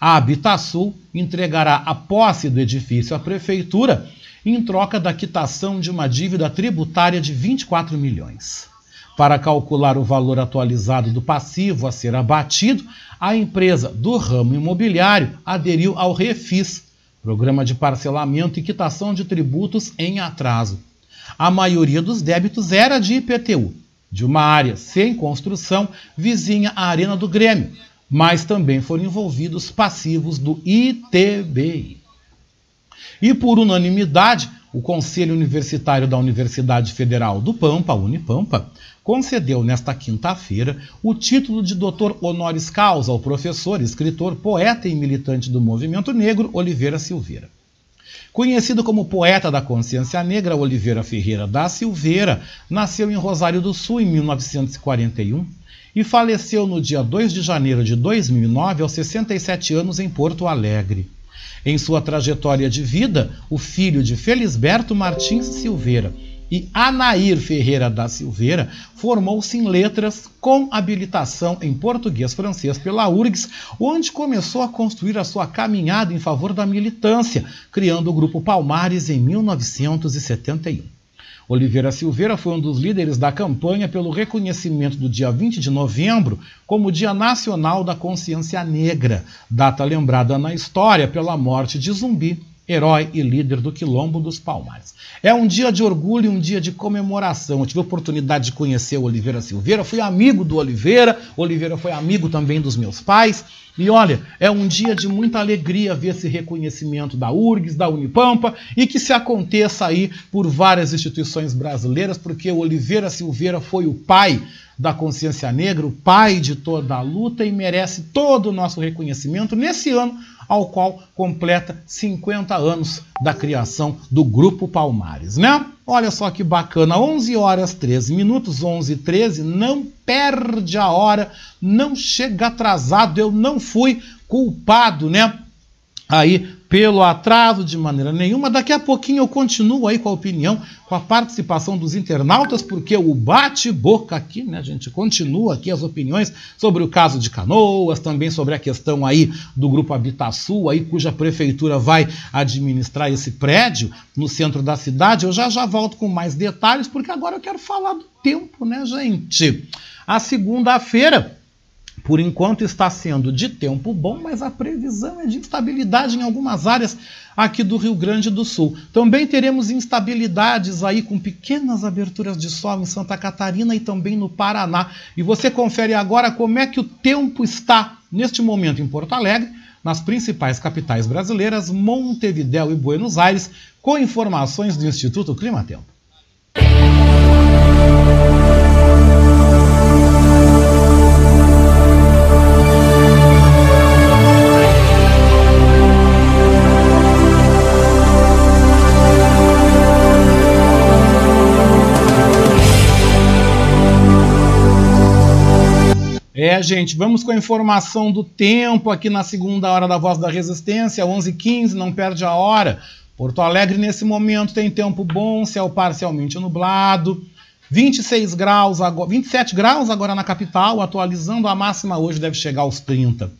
A Habitasul entregará a posse do edifício à prefeitura em troca da quitação de uma dívida tributária de 24 milhões. Para calcular o valor atualizado do passivo a ser abatido, a empresa do ramo imobiliário aderiu ao Refis, Programa de Parcelamento e Quitação de Tributos em Atraso. A maioria dos débitos era de IPTU, de uma área sem construção vizinha à Arena do Grêmio, mas também foram envolvidos passivos do ITBI. E por unanimidade, o Conselho Universitário da Universidade Federal do Pampa, Unipampa, concedeu nesta quinta-feira o título de doutor honoris causa ao professor, escritor, poeta e militante do movimento negro Oliveira Silveira. Conhecido como poeta da consciência negra, Oliveira Ferreira da Silveira nasceu em Rosário do Sul em 1941 e faleceu no dia 2 de janeiro de 2009 aos 67 anos em Porto Alegre. Em sua trajetória de vida, o filho de Felisberto Martins Silveira e Anair Ferreira da Silveira formou-se em letras com habilitação em português francês pela URGS, onde começou a construir a sua caminhada em favor da militância, criando o Grupo Palmares em 1971. Oliveira Silveira foi um dos líderes da campanha pelo reconhecimento do dia 20 de novembro como Dia Nacional da Consciência Negra, data lembrada na história pela morte de Zumbi, herói e líder do Quilombo dos Palmares. É um dia de orgulho e um dia de comemoração. Eu tive a oportunidade de conhecer o Oliveira Silveira, fui amigo do Oliveira, o Oliveira foi amigo também dos meus pais. E olha, é um dia de muita alegria ver esse reconhecimento da URGS, da Unipampa e que se aconteça aí por várias instituições brasileiras, porque o Oliveira Silveira foi o pai da consciência negra, o pai de toda a luta e merece todo o nosso reconhecimento nesse ano ao qual completa 50 anos da criação do Grupo Palmares, né? Olha só que bacana, 11 horas 13 minutos, 11 e 13, não perde a hora, não chega atrasado, eu não fui culpado, né? Aí pelo atraso de maneira nenhuma. Daqui a pouquinho eu continuo aí com a opinião, com a participação dos internautas, porque o bate-boca aqui, né, a gente continua aqui as opiniões sobre o caso de Canoas, também sobre a questão aí do grupo Habitasul, aí cuja prefeitura vai administrar esse prédio no centro da cidade. Eu já já volto com mais detalhes, porque agora eu quero falar do tempo, né, gente? A segunda-feira por enquanto está sendo de tempo bom, mas a previsão é de instabilidade em algumas áreas aqui do Rio Grande do Sul. Também teremos instabilidades aí com pequenas aberturas de sol em Santa Catarina e também no Paraná. E você confere agora como é que o tempo está neste momento em Porto Alegre, nas principais capitais brasileiras, Montevidéu e Buenos Aires, com informações do Instituto Clima É, gente, vamos com a informação do tempo aqui na segunda hora da Voz da Resistência, 11h15, não perde a hora. Porto Alegre, nesse momento, tem tempo bom, céu parcialmente nublado. 26 graus, agora, 27 graus agora na capital, atualizando a máxima hoje deve chegar aos 30.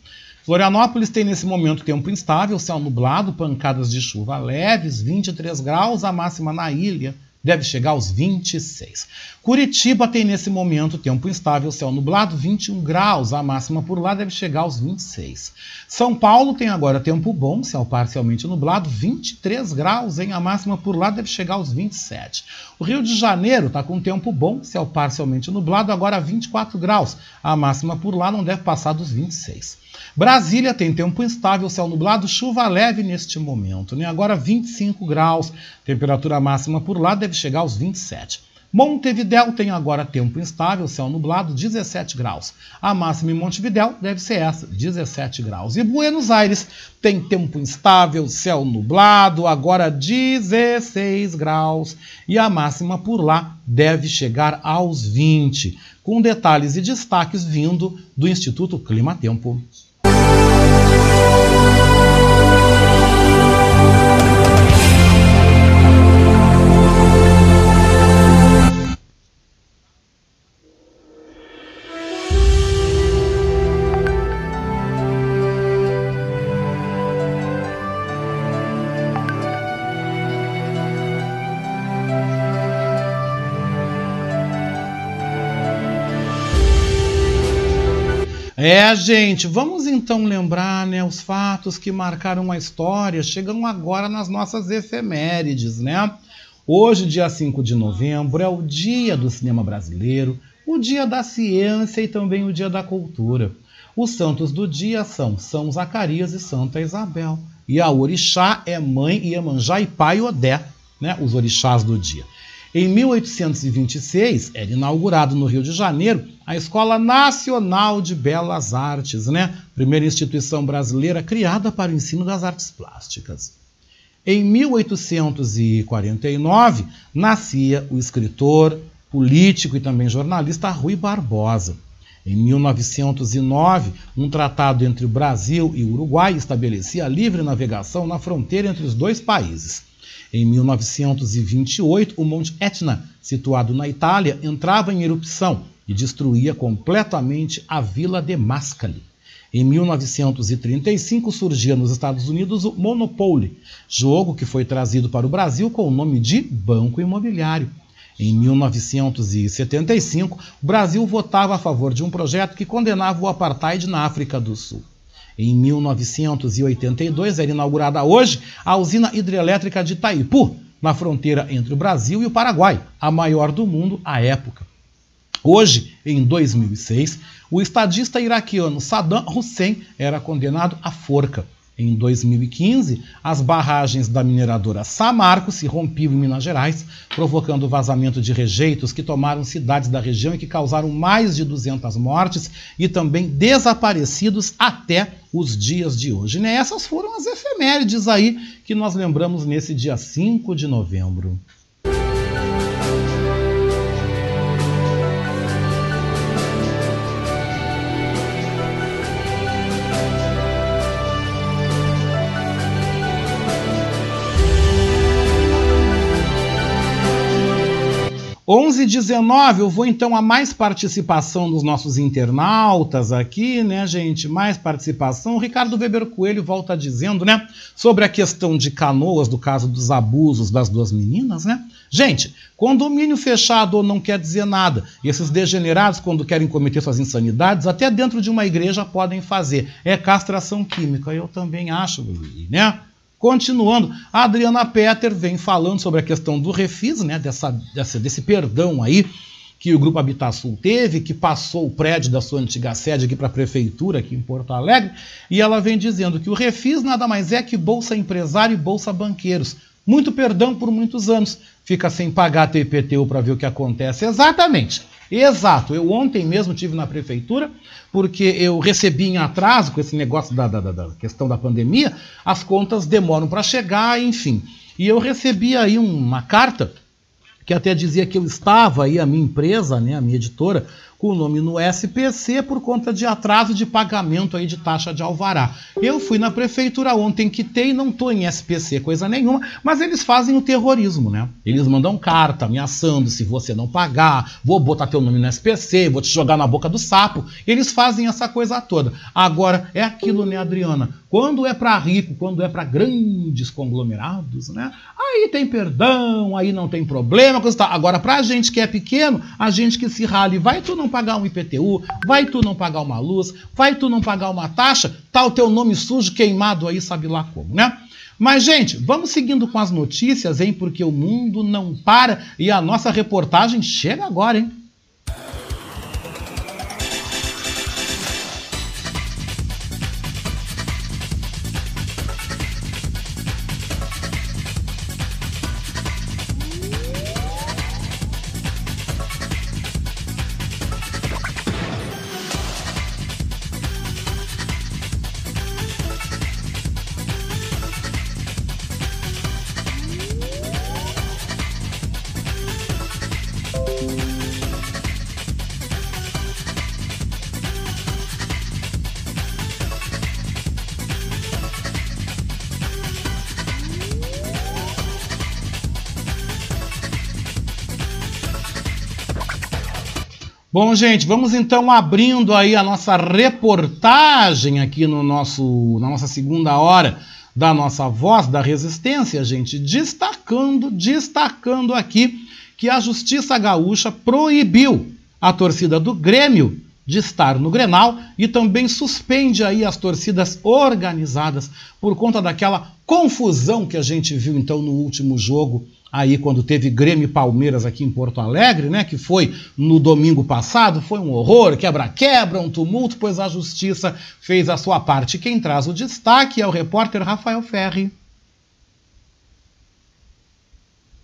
Florianópolis tem nesse momento tempo instável, céu nublado, pancadas de chuva leves, 23 graus, a máxima na ilha deve chegar aos 26. Curitiba tem nesse momento tempo instável, céu nublado, 21 graus, a máxima por lá deve chegar aos 26. São Paulo tem agora tempo bom, céu parcialmente nublado, 23 graus, hein? a máxima por lá deve chegar aos 27. O Rio de Janeiro está com tempo bom, céu parcialmente nublado, agora 24 graus, a máxima por lá não deve passar dos 26. Brasília tem tempo instável, céu nublado, chuva leve neste momento. Né? Agora 25 graus, temperatura máxima por lá deve chegar aos 27. Montevidéu tem agora tempo instável, céu nublado, 17 graus. A máxima em Montevidéu deve ser essa, 17 graus. E Buenos Aires tem tempo instável, céu nublado, agora 16 graus. E a máxima por lá deve chegar aos 20, com detalhes e destaques vindo do Instituto Clima Tempo. Thank you. É, gente, vamos então lembrar né, os fatos que marcaram a história, chegam agora nas nossas efemérides, né? Hoje, dia 5 de novembro, é o dia do cinema brasileiro, o dia da ciência e também o dia da cultura. Os santos do dia são São Zacarias e Santa Isabel. E a orixá é mãe Iemanjá e pai Odé, né? Os orixás do dia. Em 1826, era inaugurado no Rio de Janeiro a Escola Nacional de Belas Artes, né? primeira instituição brasileira criada para o ensino das artes plásticas. Em 1849, nascia o escritor, político e também jornalista Rui Barbosa. Em 1909, um tratado entre o Brasil e o Uruguai estabelecia a livre navegação na fronteira entre os dois países. Em 1928, o Monte Etna, situado na Itália, entrava em erupção e destruía completamente a vila de Mascali. Em 1935 surgia nos Estados Unidos o Monopoly, jogo que foi trazido para o Brasil com o nome de Banco Imobiliário. Em 1975, o Brasil votava a favor de um projeto que condenava o apartheid na África do Sul. Em 1982 era inaugurada hoje a usina hidrelétrica de Itaipu, na fronteira entre o Brasil e o Paraguai, a maior do mundo à época. Hoje, em 2006, o estadista iraquiano Saddam Hussein era condenado à forca. Em 2015, as barragens da mineradora Samarco se rompiam em Minas Gerais, provocando vazamento de rejeitos que tomaram cidades da região e que causaram mais de 200 mortes e também desaparecidos até os dias de hoje. Né? Essas foram as efemérides aí que nós lembramos nesse dia 5 de novembro. 11 19, eu vou então a mais participação dos nossos internautas aqui, né, gente? Mais participação. O Ricardo Weber Coelho volta dizendo, né, sobre a questão de canoas, do caso dos abusos das duas meninas, né? Gente, condomínio fechado não quer dizer nada. E esses degenerados, quando querem cometer suas insanidades, até dentro de uma igreja podem fazer. É castração química. Eu também acho, né? Continuando, a Adriana Petter vem falando sobre a questão do refis, né, dessa, dessa, desse perdão aí que o Grupo Habitação teve, que passou o prédio da sua antiga sede aqui para a prefeitura, aqui em Porto Alegre, e ela vem dizendo que o refis nada mais é que Bolsa Empresário e Bolsa Banqueiros. Muito perdão por muitos anos. Fica sem pagar teu IPTU para ver o que acontece. Exatamente. Exato. Eu ontem mesmo tive na prefeitura, porque eu recebi em atraso com esse negócio da, da, da questão da pandemia, as contas demoram para chegar, enfim. E eu recebi aí uma carta que até dizia que eu estava aí, a minha empresa, né, a minha editora, com o nome no SPC por conta de atraso de pagamento aí de taxa de alvará. Eu fui na prefeitura ontem, quitei, não estou em SPC, coisa nenhuma, mas eles fazem o terrorismo, né? Eles mandam carta ameaçando, se você não pagar, vou botar teu nome no SPC, vou te jogar na boca do sapo. Eles fazem essa coisa toda. Agora, é aquilo, né, Adriana? Quando é para rico, quando é para grandes conglomerados, né? Aí tem perdão, aí não tem problema. Coisa tal. Agora, para a gente que é pequeno, a gente que se rale, vai tu não pagar um IPTU, vai tu não pagar uma luz, vai tu não pagar uma taxa, tá o teu nome sujo queimado aí, sabe lá como, né? Mas, gente, vamos seguindo com as notícias, hein? Porque o mundo não para e a nossa reportagem chega agora, hein? Bom, gente, vamos então abrindo aí a nossa reportagem aqui no nosso, na nossa segunda hora da nossa voz da resistência, gente, destacando, destacando aqui que a Justiça Gaúcha proibiu a torcida do Grêmio de estar no Grenal e também suspende aí as torcidas organizadas por conta daquela confusão que a gente viu então no último jogo aí quando teve Grêmio e Palmeiras aqui em Porto Alegre, né, que foi no domingo passado, foi um horror, quebra-quebra, um tumulto, pois a justiça fez a sua parte. Quem traz o destaque é o repórter Rafael Ferri.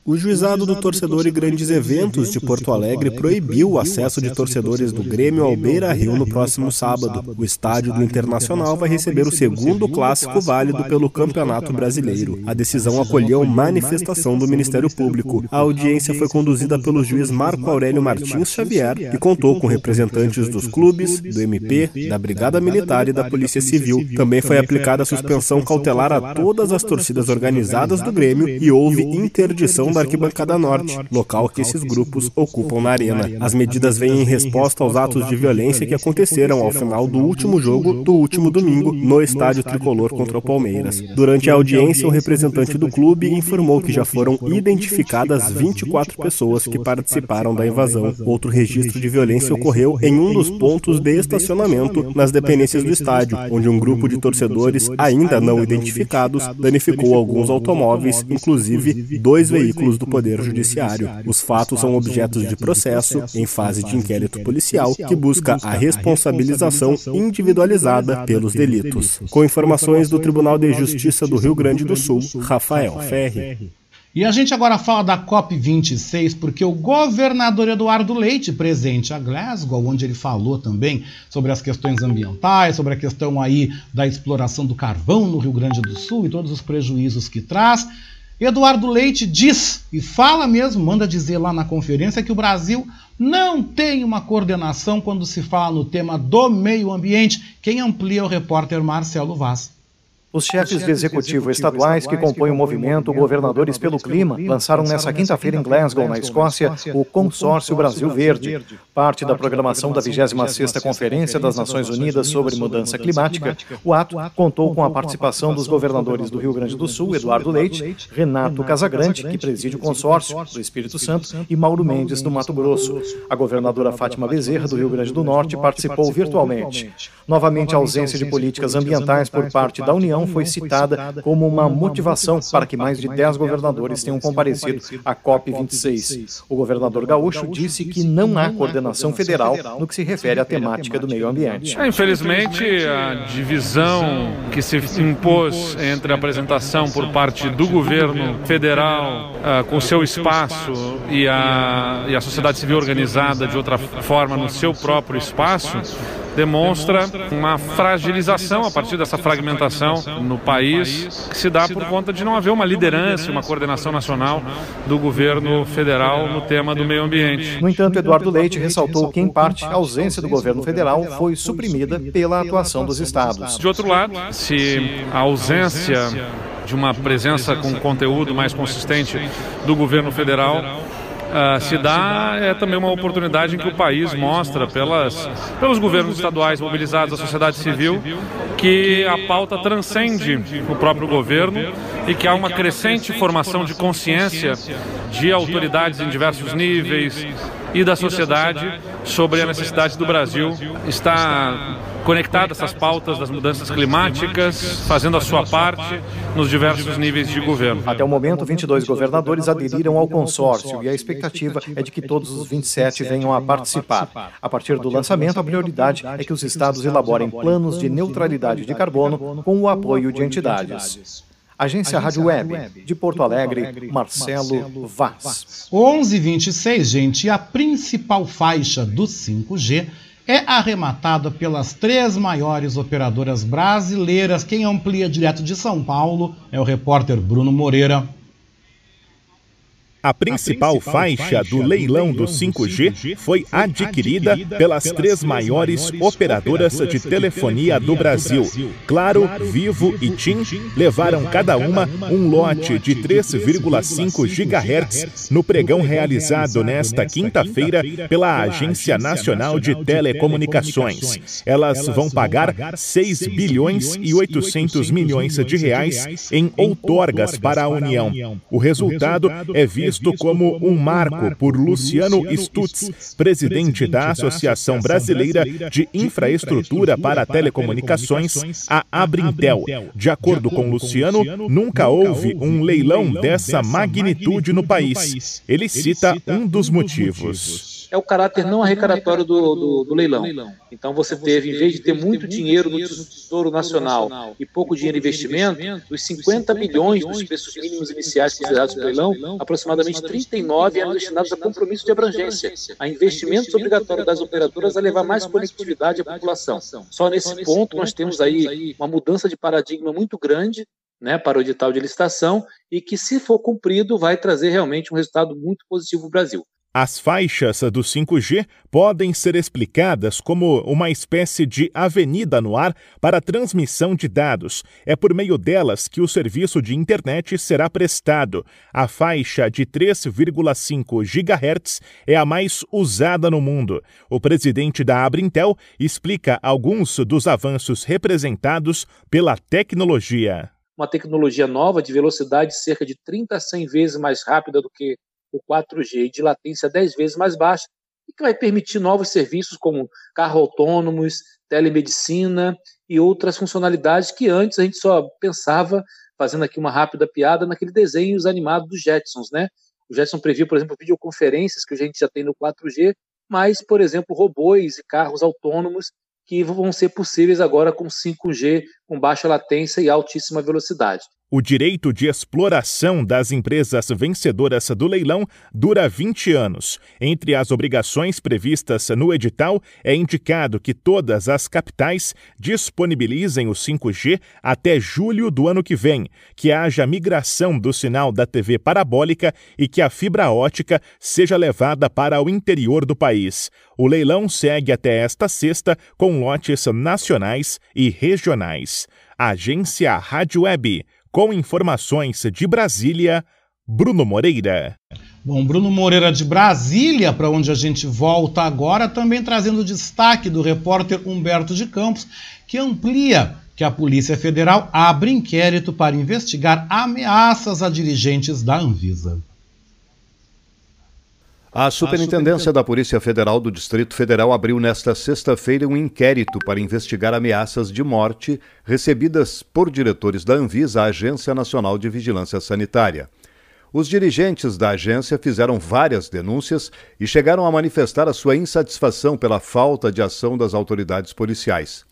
O Juizado do Torcedor e Grandes Eventos de Porto Alegre proibiu o acesso de torcedores do Grêmio ao Beira Rio no próximo sábado. O estádio do Internacional vai receber o segundo clássico válido pelo Campeonato Brasileiro. A decisão acolheu manifestação do Ministério Público. A audiência foi conduzida pelo juiz Marco Aurélio Martins Xavier e contou com representantes dos clubes, do MP, da Brigada Militar e da Polícia Civil. Também foi aplicada a suspensão cautelar a todas as torcidas organizadas do Grêmio e houve interdição da Arquibancada Norte, local que esses grupos ocupam na arena. As medidas vêm em resposta aos atos de violência que aconteceram ao final do último jogo do último domingo no estádio tricolor contra o Palmeiras. Durante a audiência, o representante do clube informou que já foram identificadas 24 pessoas que participaram da invasão. Outro registro de violência ocorreu em um dos pontos de estacionamento nas dependências do estádio, onde um grupo de torcedores ainda não identificados danificou alguns automóveis, inclusive dois veículos veículos do Poder Judiciário. Os fatos são objetos de processo em fase de inquérito policial que busca a responsabilização individualizada pelos delitos. Com informações do Tribunal de Justiça do Rio Grande do Sul, Rafael Ferri. E a gente agora fala da COP26 porque o governador Eduardo Leite, presente a Glasgow, onde ele falou também sobre as questões ambientais, sobre a questão aí da exploração do carvão no Rio Grande do Sul e todos os prejuízos que traz. Eduardo Leite diz e fala mesmo, manda dizer lá na conferência que o Brasil não tem uma coordenação quando se fala no tema do meio ambiente. Quem amplia é o repórter Marcelo Vaz. Os chefes de executivo estaduais que compõem o movimento Governadores pelo Clima lançaram nesta quinta-feira em Glasgow, na Escócia, o Consórcio Brasil Verde, parte da programação da 26ª Conferência das Nações Unidas sobre Mudança Climática. O ato contou com a participação dos governadores do Rio Grande do Sul, Eduardo Leite, Renato Casagrande, que preside o consórcio do Espírito Santo, e Mauro Mendes, do Mato Grosso. A governadora Fátima Bezerra, do Rio Grande do Norte, participou virtualmente. Novamente, a ausência de políticas ambientais por parte da União foi citada como uma motivação para que mais de 10 governadores tenham comparecido à COP26. O governador gaúcho disse que não há coordenação federal no que se refere à temática do meio ambiente. É, infelizmente, a divisão que se impôs entre a apresentação por parte do governo federal uh, com seu espaço e a, e a sociedade civil organizada de outra forma no seu próprio espaço demonstra uma fragilização a partir dessa fragmentação no país que se dá por conta de não haver uma liderança, uma coordenação nacional do governo federal no tema do meio ambiente. No entanto, Eduardo Leite ressaltou que, em parte, a ausência do governo federal foi suprimida pela atuação dos estados. De outro lado, se a ausência de uma presença com conteúdo mais consistente do governo federal uh, se dá é também uma oportunidade em que o país mostra pelas, pelos governos estaduais mobilizados, a sociedade civil, que a pauta transcende o próprio governo e que há uma crescente formação de consciência de autoridades em diversos níveis e da sociedade sobre a necessidade do Brasil estar conectada essas pautas das mudanças climáticas, fazendo a sua parte nos diversos níveis de governo. Até o momento, 22 governadores aderiram ao consórcio e a expectativa é de que todos os 27 venham a participar. A partir do lançamento, a prioridade é que os estados elaborem planos de neutralidade de carbono com o apoio de entidades. Agência Rádio Web, de Porto Alegre, Marcelo Vaz. 11:26, gente, a principal faixa do 5G é arrematada pelas três maiores operadoras brasileiras. Quem amplia direto de São Paulo é o repórter Bruno Moreira. A principal faixa do leilão do 5G foi adquirida pelas três maiores operadoras de telefonia do Brasil. Claro, Vivo e TIM levaram cada uma um lote de 3,5 GHz no pregão realizado nesta quinta-feira pela Agência Nacional de Telecomunicações. Elas vão pagar 6 bilhões e 800 milhões de reais em outorgas para a União. O resultado é visto visto como um marco por Luciano Stutz, presidente da Associação Brasileira de Infraestrutura para Telecomunicações, a Abrintel. De acordo com Luciano, nunca houve um leilão dessa magnitude no país. Ele cita um dos motivos é o caráter não arrecadatório do, do, do, leilão. Então você teve, em vez de ter muito dinheiro no Tesouro Nacional e pouco dinheiro em investimento, dos 50 milhões dos preços mínimos iniciais considerados no leilão, aproximadamente 39 eram destinados a compromisso de abrangência, a investimentos obrigatórios das operadoras a levar mais conectividade à população. Só nesse ponto nós temos aí uma mudança de paradigma muito grande né, para o edital de licitação e que, se for cumprido, vai trazer realmente um resultado muito positivo para o Brasil. As faixas do 5G podem ser explicadas como uma espécie de avenida no ar para transmissão de dados. É por meio delas que o serviço de internet será prestado. A faixa de 3,5 GHz é a mais usada no mundo. O presidente da Abrintel explica alguns dos avanços representados pela tecnologia. Uma tecnologia nova de velocidade cerca de 30 a 100 vezes mais rápida do que o 4G de latência 10 vezes mais baixa e que vai permitir novos serviços como carro autônomos, telemedicina e outras funcionalidades que antes a gente só pensava, fazendo aqui uma rápida piada, naquele desenhos animados dos Jetsons, né? O Jetson previu, por exemplo, videoconferências que a gente já tem no 4G, mas, por exemplo, robôs e carros autônomos que vão ser possíveis agora com 5G, com baixa latência e altíssima velocidade. O direito de exploração das empresas vencedoras do leilão dura 20 anos. Entre as obrigações previstas no edital, é indicado que todas as capitais disponibilizem o 5G até julho do ano que vem, que haja migração do sinal da TV parabólica e que a fibra ótica seja levada para o interior do país. O leilão segue até esta sexta com lotes nacionais e regionais. Agência Rádio Web. Com informações de Brasília, Bruno Moreira. Bom, Bruno Moreira de Brasília, para onde a gente volta agora, também trazendo destaque do repórter Humberto de Campos, que amplia que a Polícia Federal abre inquérito para investigar ameaças a dirigentes da Anvisa. A Superintendência da Polícia Federal do Distrito Federal abriu nesta sexta-feira um inquérito para investigar ameaças de morte recebidas por diretores da Anvisa, a Agência Nacional de Vigilância Sanitária. Os dirigentes da agência fizeram várias denúncias e chegaram a manifestar a sua insatisfação pela falta de ação das autoridades policiais.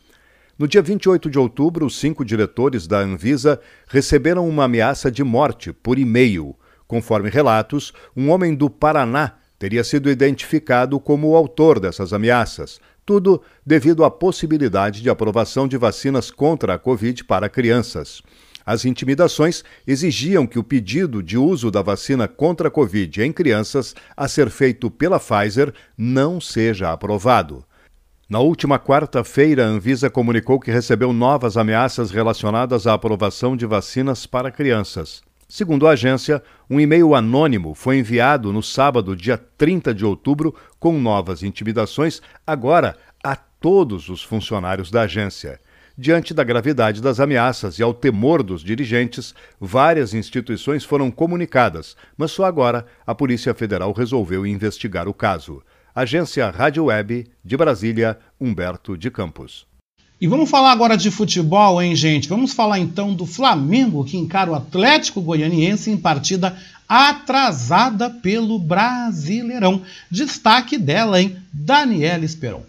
No dia 28 de outubro, os cinco diretores da Anvisa receberam uma ameaça de morte por e-mail. Conforme relatos, um homem do Paraná teria sido identificado como o autor dessas ameaças, tudo devido à possibilidade de aprovação de vacinas contra a Covid para crianças. As intimidações exigiam que o pedido de uso da vacina contra a Covid em crianças a ser feito pela Pfizer não seja aprovado. Na última quarta-feira, a Anvisa comunicou que recebeu novas ameaças relacionadas à aprovação de vacinas para crianças. Segundo a agência, um e-mail anônimo foi enviado no sábado, dia 30 de outubro, com novas intimidações, agora a todos os funcionários da agência. Diante da gravidade das ameaças e ao temor dos dirigentes, várias instituições foram comunicadas, mas só agora a Polícia Federal resolveu investigar o caso. Agência Rádio Web, de Brasília, Humberto de Campos. E vamos falar agora de futebol, hein, gente? Vamos falar então do Flamengo, que encara o Atlético Goianiense em partida atrasada pelo Brasileirão. Destaque dela, hein? Daniela Esperon.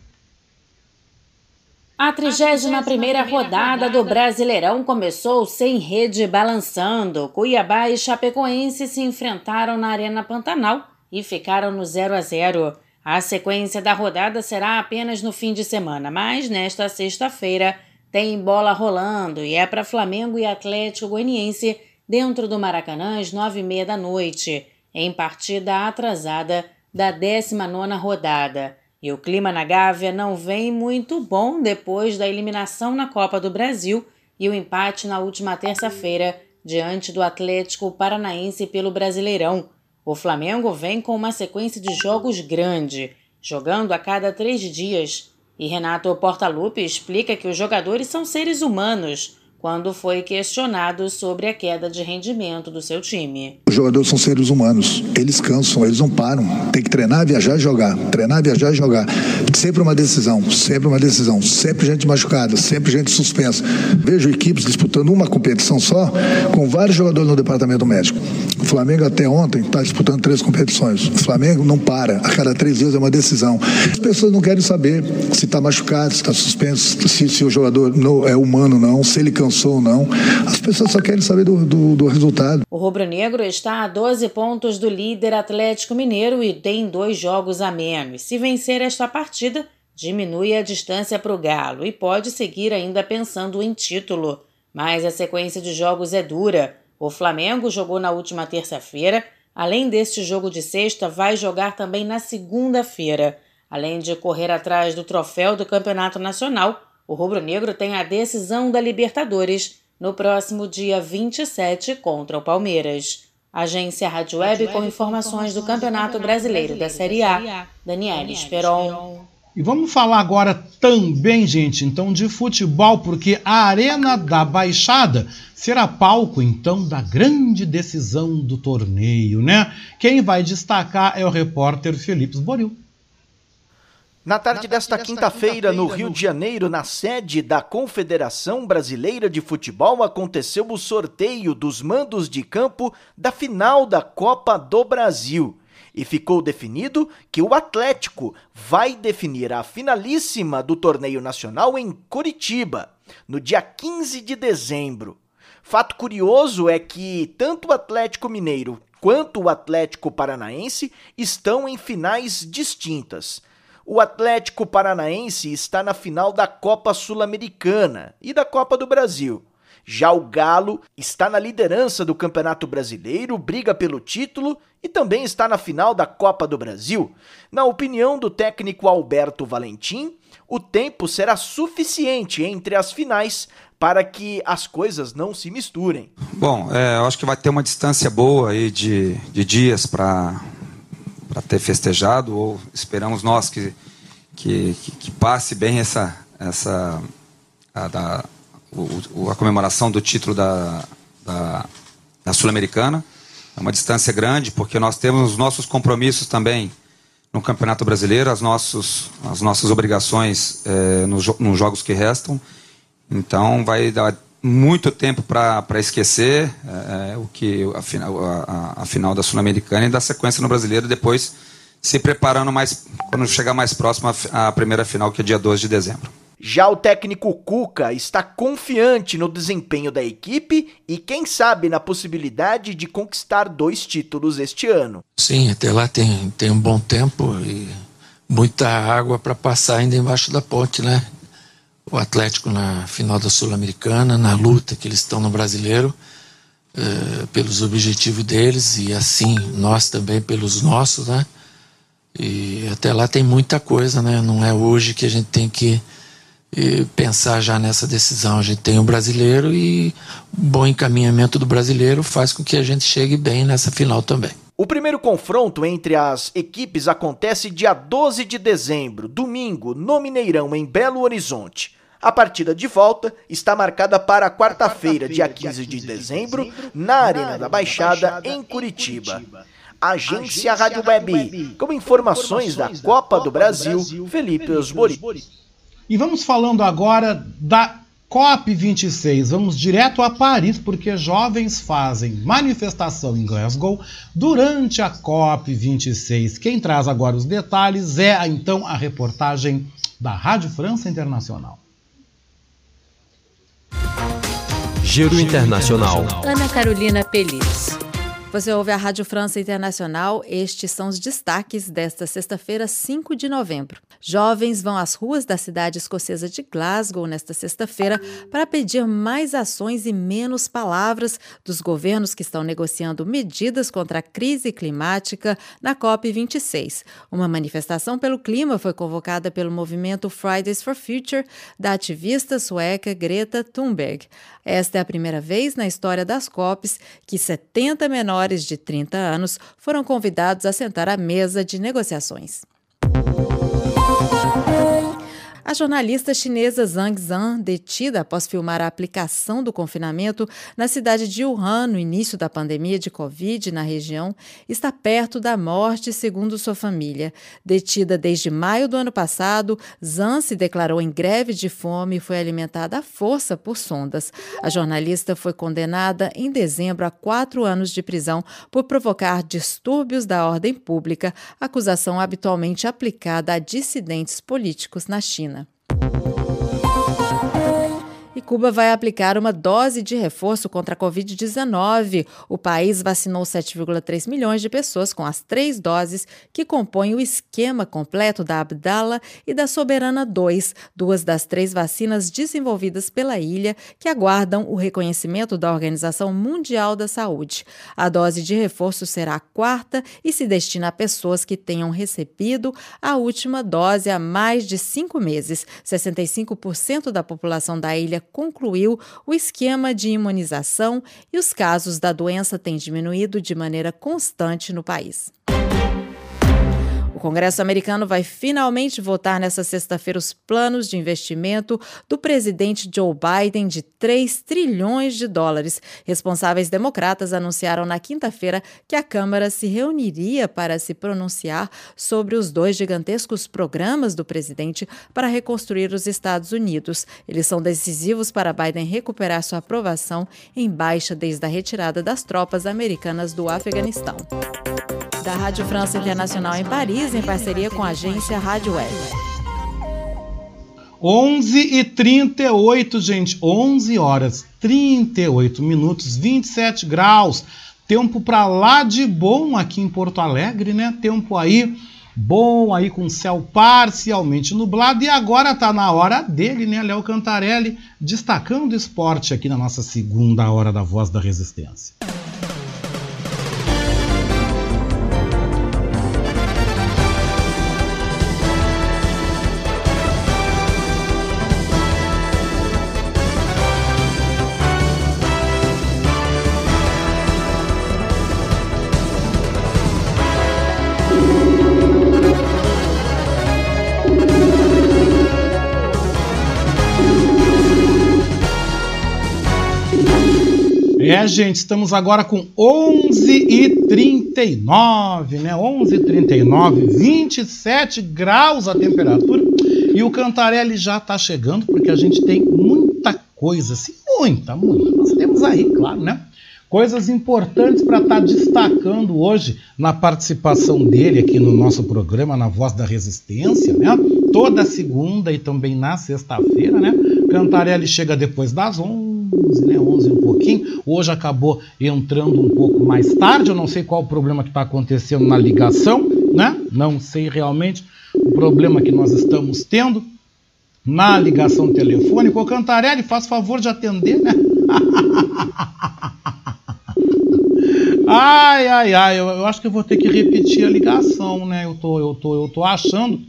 A 31ª rodada do Brasileirão começou sem rede balançando. Cuiabá e Chapecoense se enfrentaram na Arena Pantanal e ficaram no 0 a 0. A sequência da rodada será apenas no fim de semana, mas nesta sexta-feira tem bola rolando e é para Flamengo e Atlético Goianiense dentro do Maracanã às nove e meia da noite, em partida atrasada da 19 rodada. E o clima na Gávea não vem muito bom depois da eliminação na Copa do Brasil e o empate na última terça-feira diante do Atlético Paranaense pelo Brasileirão. O Flamengo vem com uma sequência de jogos grande, jogando a cada três dias. E Renato Portaluppi explica que os jogadores são seres humanos quando foi questionado sobre a queda de rendimento do seu time. Os jogadores são seres humanos, eles cansam, eles não param. Tem que treinar, viajar jogar. Treinar, viajar jogar. Sempre uma decisão, sempre uma decisão. Sempre gente machucada, sempre gente suspensa. Vejo equipes disputando uma competição só, com vários jogadores no departamento médico. O Flamengo até ontem está disputando três competições. O Flamengo não para, a cada três dias é uma decisão. As pessoas não querem saber se está machucado, se está suspenso, se, se, o jogador não é humano não, se ele cansou ou não. As pessoas só querem saber do, do, do resultado. O rubro-negro está a 12 pontos do líder Atlético Mineiro e tem dois jogos a menos. Se vencer esta partida, diminui a distância para o Galo e pode seguir ainda pensando em título. Mas a sequência de jogos é dura. O Flamengo jogou na última terça-feira. Além deste jogo de sexta, vai jogar também na segunda-feira. Além de correr atrás do troféu do Campeonato Nacional, o rubro-negro tem a decisão da Libertadores no próximo dia 27 contra o Palmeiras. Agência Rádio Web com informações do Campeonato Brasileiro da Série A, Daniela Esperon. E vamos falar agora também, gente, então de futebol, porque a Arena da Baixada será palco então da grande decisão do torneio, né? Quem vai destacar é o repórter Felipe Boril. Na tarde desta quinta-feira, no Rio de Janeiro, na sede da Confederação Brasileira de Futebol, aconteceu o sorteio dos mandos de campo da final da Copa do Brasil. E ficou definido que o Atlético vai definir a finalíssima do torneio nacional em Curitiba, no dia 15 de dezembro. Fato curioso é que tanto o Atlético Mineiro quanto o Atlético Paranaense estão em finais distintas. O Atlético Paranaense está na final da Copa Sul-Americana e da Copa do Brasil. Já o Galo está na liderança do Campeonato Brasileiro, briga pelo título e também está na final da Copa do Brasil. Na opinião do técnico Alberto Valentim, o tempo será suficiente entre as finais para que as coisas não se misturem. Bom, é, eu acho que vai ter uma distância boa aí de, de dias para ter festejado, ou esperamos nós que, que, que, que passe bem essa, essa a, da, o, a comemoração do título da, da, da Sul-Americana. É uma distância grande, porque nós temos os nossos compromissos também no Campeonato Brasileiro, as, nossos, as nossas obrigações é, nos, nos jogos que restam. Então vai dar muito tempo para esquecer é, é, o que a final, a, a final da Sul-Americana e da sequência no Brasileiro, depois se preparando mais quando chegar mais próximo à primeira final, que é dia 12 de dezembro. Já o técnico Cuca está confiante no desempenho da equipe e, quem sabe, na possibilidade de conquistar dois títulos este ano. Sim, até lá tem, tem um bom tempo e muita água para passar ainda embaixo da ponte, né? O Atlético na final da Sul-Americana, na luta que eles estão no Brasileiro, eh, pelos objetivos deles e assim nós também pelos nossos, né? E até lá tem muita coisa, né? Não é hoje que a gente tem que pensar já nessa decisão. A gente tem o um brasileiro e o bom encaminhamento do brasileiro faz com que a gente chegue bem nessa final também. O primeiro confronto entre as equipes acontece dia 12 de dezembro, domingo, no Mineirão, em Belo Horizonte. A partida de volta está marcada para quarta-feira, dia 15 de dezembro, na Arena da Baixada, em Curitiba. Agência Rádio Web, com informações da Copa do Brasil, Felipe Osbori. E vamos falando agora da COP26. Vamos direto a Paris, porque jovens fazem manifestação em Glasgow durante a COP26. Quem traz agora os detalhes é então a reportagem da Rádio França Internacional. Giro Internacional. Ana Carolina Pelis. Você ouve a Rádio França Internacional. Estes são os destaques desta sexta-feira, 5 de novembro. Jovens vão às ruas da cidade escocesa de Glasgow nesta sexta-feira para pedir mais ações e menos palavras dos governos que estão negociando medidas contra a crise climática na COP26. Uma manifestação pelo clima foi convocada pelo movimento Fridays for Future da ativista sueca Greta Thunberg. Esta é a primeira vez na história das COPs que 70 menores de 30 anos foram convidados a sentar à mesa de negociações. A jornalista chinesa Zhang Zhan, detida após filmar a aplicação do confinamento na cidade de Wuhan no início da pandemia de Covid na região, está perto da morte, segundo sua família. Detida desde maio do ano passado, Zhan se declarou em greve de fome e foi alimentada à força por sondas. A jornalista foi condenada em dezembro a quatro anos de prisão por provocar distúrbios da ordem pública, acusação habitualmente aplicada a dissidentes políticos na China. E Cuba vai aplicar uma dose de reforço contra a Covid-19. O país vacinou 7,3 milhões de pessoas com as três doses que compõem o esquema completo da Abdala e da Soberana 2, duas das três vacinas desenvolvidas pela ilha que aguardam o reconhecimento da Organização Mundial da Saúde. A dose de reforço será a quarta e se destina a pessoas que tenham recebido a última dose há mais de cinco meses. 65% da população da ilha concluiu o esquema de imunização e os casos da doença têm diminuído de maneira constante no país. Congresso americano vai finalmente votar nesta sexta-feira os planos de investimento do presidente Joe Biden de 3 trilhões de dólares. Responsáveis democratas anunciaram na quinta-feira que a Câmara se reuniria para se pronunciar sobre os dois gigantescos programas do presidente para reconstruir os Estados Unidos. Eles são decisivos para Biden recuperar sua aprovação em baixa desde a retirada das tropas americanas do Afeganistão da Rádio França Internacional em Paris, em parceria com a agência Rádio Web. 11 e 38, gente. 11 horas 38 minutos, 27 graus. Tempo para lá de bom aqui em Porto Alegre, né? Tempo aí bom aí com céu parcialmente nublado e agora tá na hora dele, né, Léo Cantarelli, destacando o esporte aqui na nossa segunda hora da Voz da Resistência. É, gente, estamos agora com 11 e 39, né? 11 e 39, 27 graus a temperatura. E o Cantarelli já está chegando, porque a gente tem muita coisa, assim, muita, muita. Nós temos aí, claro, né? Coisas importantes para estar tá destacando hoje na participação dele aqui no nosso programa, na Voz da Resistência, né? Toda segunda e também na sexta-feira, né? Cantarelli chega depois das 11, né? 11 um pouquinho. Hoje acabou entrando um pouco mais tarde. Eu não sei qual o problema que está acontecendo na ligação, né? Não sei realmente o problema que nós estamos tendo na ligação telefônica. Ô Cantarelli, faz favor de atender, né? (laughs) ai, ai, ai, eu, eu, acho que eu vou ter que repetir a ligação, né? Eu tô, eu tô, eu tô achando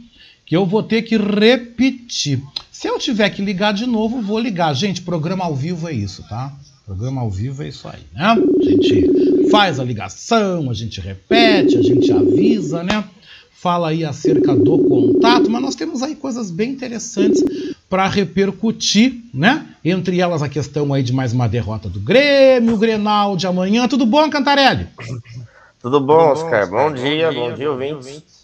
que eu vou ter que repetir. Se eu tiver que ligar de novo, vou ligar. Gente, programa ao vivo é isso, tá? Programa ao vivo é isso aí, né? A gente faz a ligação, a gente repete, a gente avisa, né? Fala aí acerca do contato, mas nós temos aí coisas bem interessantes para repercutir, né? Entre elas a questão aí de mais uma derrota do Grêmio, o Grenal de amanhã. Tudo bom, Cantarelli? Tudo bom, Oscar? Bom, bom dia, bom dia, ouvintes.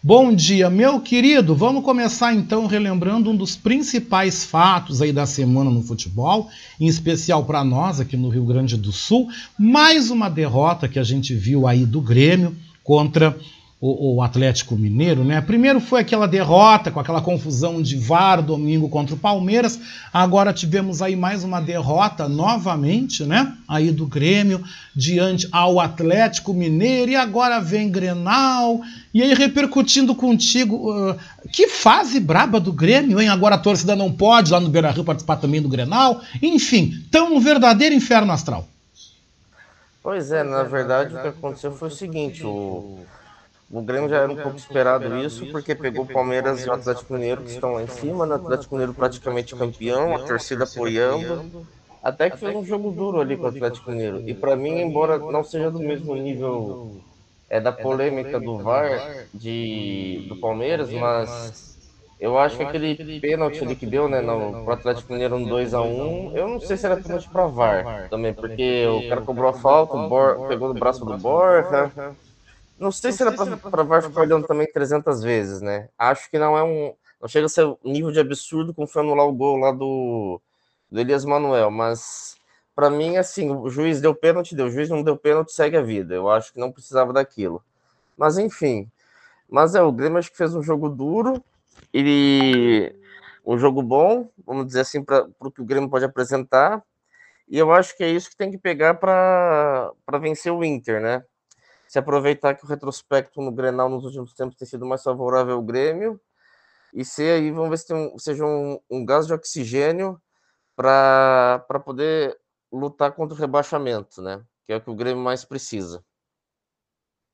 Bom dia, meu querido. Vamos começar então relembrando um dos principais fatos aí da semana no futebol, em especial para nós aqui no Rio Grande do Sul. Mais uma derrota que a gente viu aí do Grêmio contra o, o, Atlético Mineiro, né? Primeiro foi aquela derrota com aquela confusão de VAR domingo contra o Palmeiras. Agora tivemos aí mais uma derrota novamente, né? Aí do Grêmio diante ao Atlético Mineiro e agora vem Grenal. E aí repercutindo contigo, uh, que fase braba do Grêmio, hein? Agora a torcida não pode lá no Beira-Rio participar também do Grenal. Enfim, tão um verdadeiro inferno astral. Pois é, na verdade o que aconteceu foi o seguinte, o o Grêmio já era um pouco esperado isso, porque pegou o Palmeiras e o Atlético Mineiro, que estão lá em cima, né? o Atlético Mineiro praticamente campeão, a torcida apoiando. Até que fez um jogo duro ali com o Atlético Mineiro. E para mim, embora não seja do mesmo nível é da polêmica do VAR de, do Palmeiras, mas eu acho que aquele pênalti ali que deu, né, no, pro Atlético Mineiro no 2x1, eu não sei se era pênalti pra VAR também, porque o cara cobrou a falta, o Bor, pegou no braço do Borja, não sei se era para ficar olhando também 300 vezes, né? Acho que não é um. Não chega a ser um nível de absurdo como foi anular o gol lá do, do Elias Manuel, mas para mim, assim, o juiz deu pênalti, deu. O juiz não deu pênalti, segue a vida. Eu acho que não precisava daquilo. Mas enfim. Mas é, o Grêmio acho que fez um jogo duro e um jogo bom, vamos dizer assim, para o que o Grêmio pode apresentar. E eu acho que é isso que tem que pegar para vencer o Inter, né? Se aproveitar que o retrospecto no Grenal nos últimos tempos tem sido mais favorável ao Grêmio e ser aí, vamos ver se um, seja um, um gás de oxigênio para poder lutar contra o rebaixamento, né? Que é o que o Grêmio mais precisa.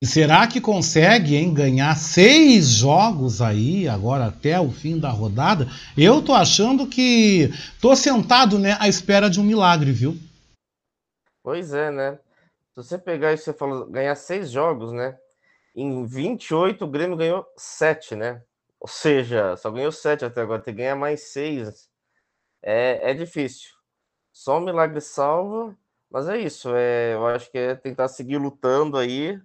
E será que consegue hein, ganhar seis jogos aí, agora até o fim da rodada? Eu tô achando que tô sentado né, à espera de um milagre, viu? Pois é, né? Se você pegar e você falou, ganhar seis jogos, né? Em 28, o Grêmio ganhou sete, né? Ou seja, só ganhou sete até agora, tem que ganhar mais seis. É, é difícil. Só um milagre salva, mas é isso. É, eu acho que é tentar seguir lutando aí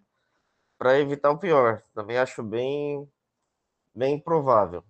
para evitar o pior. Também acho bem, bem provável.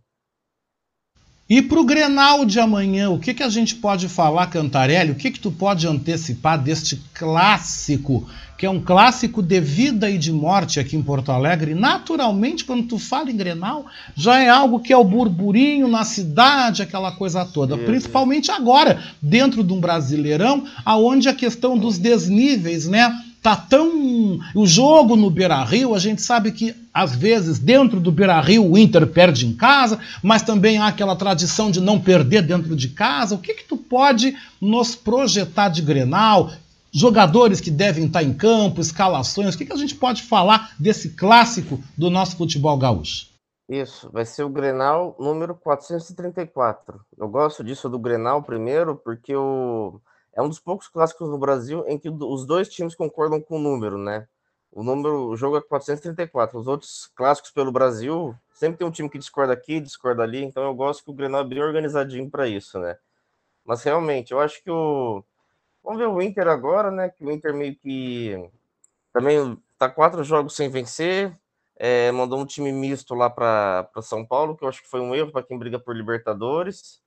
E para o Grenal de amanhã, o que, que a gente pode falar, Cantarelli? O que, que tu pode antecipar deste clássico, que é um clássico de vida e de morte aqui em Porto Alegre? Naturalmente, quando tu fala em Grenal, já é algo que é o burburinho na cidade, aquela coisa toda. Principalmente agora, dentro de um brasileirão, aonde a questão dos desníveis, né? Tá tão. O jogo no Beira Rio, a gente sabe que às vezes dentro do Beira Rio o Inter perde em casa, mas também há aquela tradição de não perder dentro de casa. O que, que tu pode nos projetar de Grenal? Jogadores que devem estar em campo, escalações, o que, que a gente pode falar desse clássico do nosso futebol gaúcho? Isso, vai ser o Grenal número 434. Eu gosto disso do Grenal primeiro, porque o, é um dos poucos clássicos no Brasil em que os dois times concordam com o número, né? O número, o jogo é 434. Os outros clássicos pelo Brasil, sempre tem um time que discorda aqui, discorda ali, então eu gosto que o Grenal é bem organizadinho para isso, né? Mas realmente, eu acho que o Vamos ver o Inter agora, né? Que o Inter meio que também tá quatro jogos sem vencer, é, mandou um time misto lá para São Paulo, que eu acho que foi um erro para quem briga por Libertadores.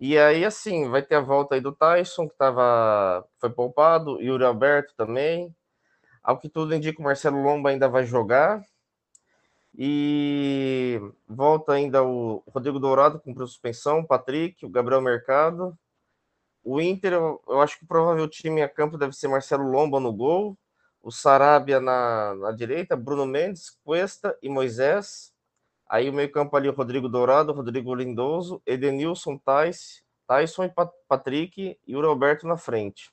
E aí, assim, vai ter a volta aí do Tyson, que tava, foi poupado, Yuri Alberto também. Ao que tudo indica, o Marcelo Lomba ainda vai jogar. E volta ainda o Rodrigo Dourado com suspensão, o Patrick, o Gabriel Mercado. O Inter, eu, acho que o provável time a campo deve ser Marcelo Lomba no gol, o Sarabia na, na direita, Bruno Mendes, Cuesta e Moisés. Aí o meio-campo ali, o Rodrigo Dourado, Rodrigo Lindoso, Edenilson, Tais, Tyson e Patrick e o Roberto na frente.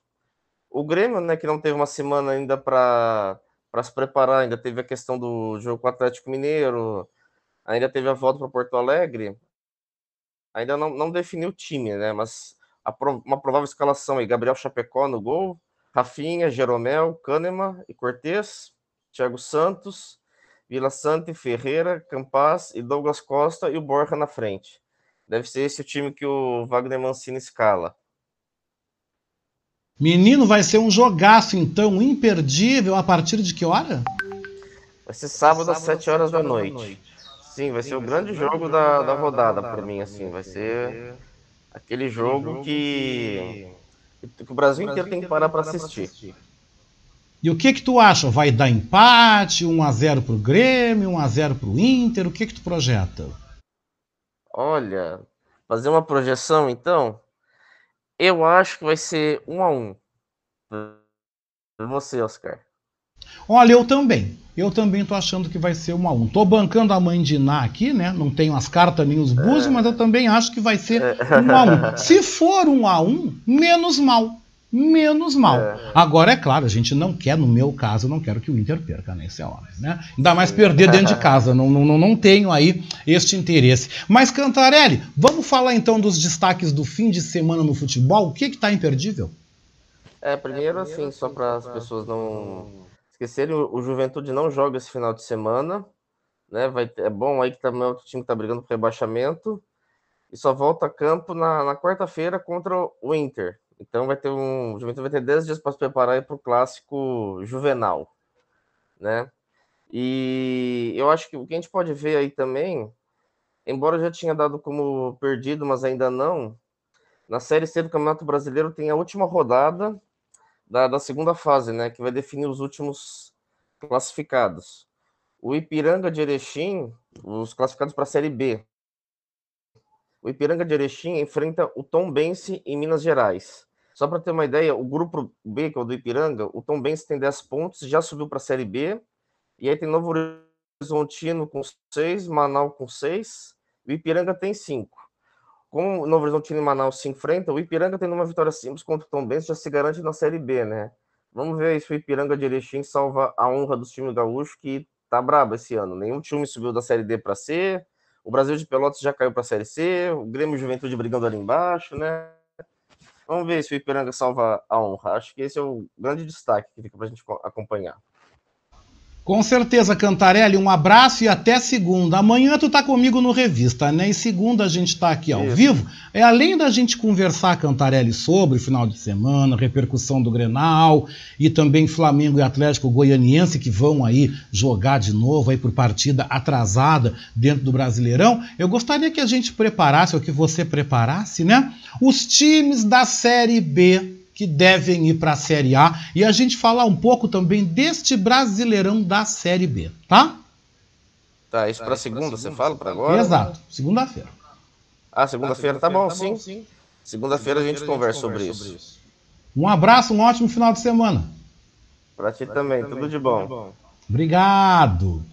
O Grêmio, né, que não teve uma semana ainda para se preparar, ainda teve a questão do jogo com o Atlético Mineiro, ainda teve a volta para Porto Alegre, ainda não, não definiu o time, né? Mas a, uma provável escalação aí: Gabriel Chapecó no gol, Rafinha, Jeromel, Kahneman e Cortez, Thiago Santos, Vila Santa Ferreira, Campas e Douglas Costa e o Borja na frente. Deve ser esse o time que o Wagner Mancini escala. Menino, vai ser um jogaço então, imperdível, a partir de que hora? Vai ser sábado, às 7 horas da noite. Sim, vai ser o grande jogo da, da rodada para mim, assim. Vai ser aquele jogo que, que o Brasil inteiro tem que parar para assistir. E o que que tu acha? Vai dar empate, 1 a 0 pro Grêmio, 1 a 0 pro Inter? O que que tu projeta? Olha, fazer uma projeção então, eu acho que vai ser 1 a 1. Você, Oscar. Olha, eu também. Eu também tô achando que vai ser 1 a 1. Tô bancando a mãe de Iná aqui, né? Não tenho as cartas nem os búzios, é. mas eu também acho que vai ser 1 a 1. (laughs) Se for 1 a 1, menos mal menos mal. É. Agora, é claro, a gente não quer, no meu caso, eu não quero que o Inter perca nesse né? hora, né? Ainda mais perder dentro de casa, não, não, não tenho aí este interesse. Mas, Cantarelli, vamos falar então dos destaques do fim de semana no futebol? O que está imperdível? É, primeiro, assim, só para as pessoas não esquecerem, o Juventude não joga esse final de semana, né? Vai, é bom aí que também é outro time que está brigando por rebaixamento, e só volta a campo na, na quarta-feira contra o Inter. Então vai ter um. O vai ter 10 dias para se preparar para o clássico juvenal, né? E eu acho que o que a gente pode ver aí também, embora já tinha dado como perdido, mas ainda não, na Série C do Campeonato Brasileiro tem a última rodada da, da segunda fase, né? Que vai definir os últimos classificados. O Ipiranga de Erechim, os classificados para a Série B, o Ipiranga de Erechim enfrenta o Tom Bense em Minas Gerais. Só para ter uma ideia, o grupo B, que é o do Ipiranga, o Tom Bense tem 10 pontos, já subiu para a Série B. E aí tem Novo Horizontino com 6, Manaus com 6, o Ipiranga tem 5. Como o Novo Horizontino e Manaus se enfrentam, o Ipiranga tendo uma vitória simples contra o Tom Bense já se garante na Série B, né? Vamos ver se o Ipiranga de Erechim salva a honra dos times gaúchos, que tá brabo esse ano. Nenhum time subiu da Série D para C, o Brasil de Pelotas já caiu para a Série C, o Grêmio Juventude brigando ali embaixo, né? Vamos ver se o Ipiranga salva a honra. Acho que esse é o grande destaque que fica para a gente acompanhar. Com certeza, Cantarelli, um abraço e até segunda. Amanhã tu tá comigo no Revista, né? E segunda a gente tá aqui ao Isso. vivo. É além da gente conversar, Cantarelli, sobre final de semana, repercussão do Grenal e também Flamengo e Atlético Goianiense que vão aí jogar de novo aí por partida atrasada dentro do Brasileirão. Eu gostaria que a gente preparasse, ou que você preparasse, né? Os times da Série B que devem ir para a Série A e a gente falar um pouco também deste Brasileirão da Série B, tá? Tá, isso para segunda, você fala para agora? Exato, segunda-feira. Ah, segunda-feira tá bom, tá sim. sim. Segunda-feira a gente conversa sobre isso. Um abraço, um ótimo final de semana. Para ti também, tudo de bom. Obrigado.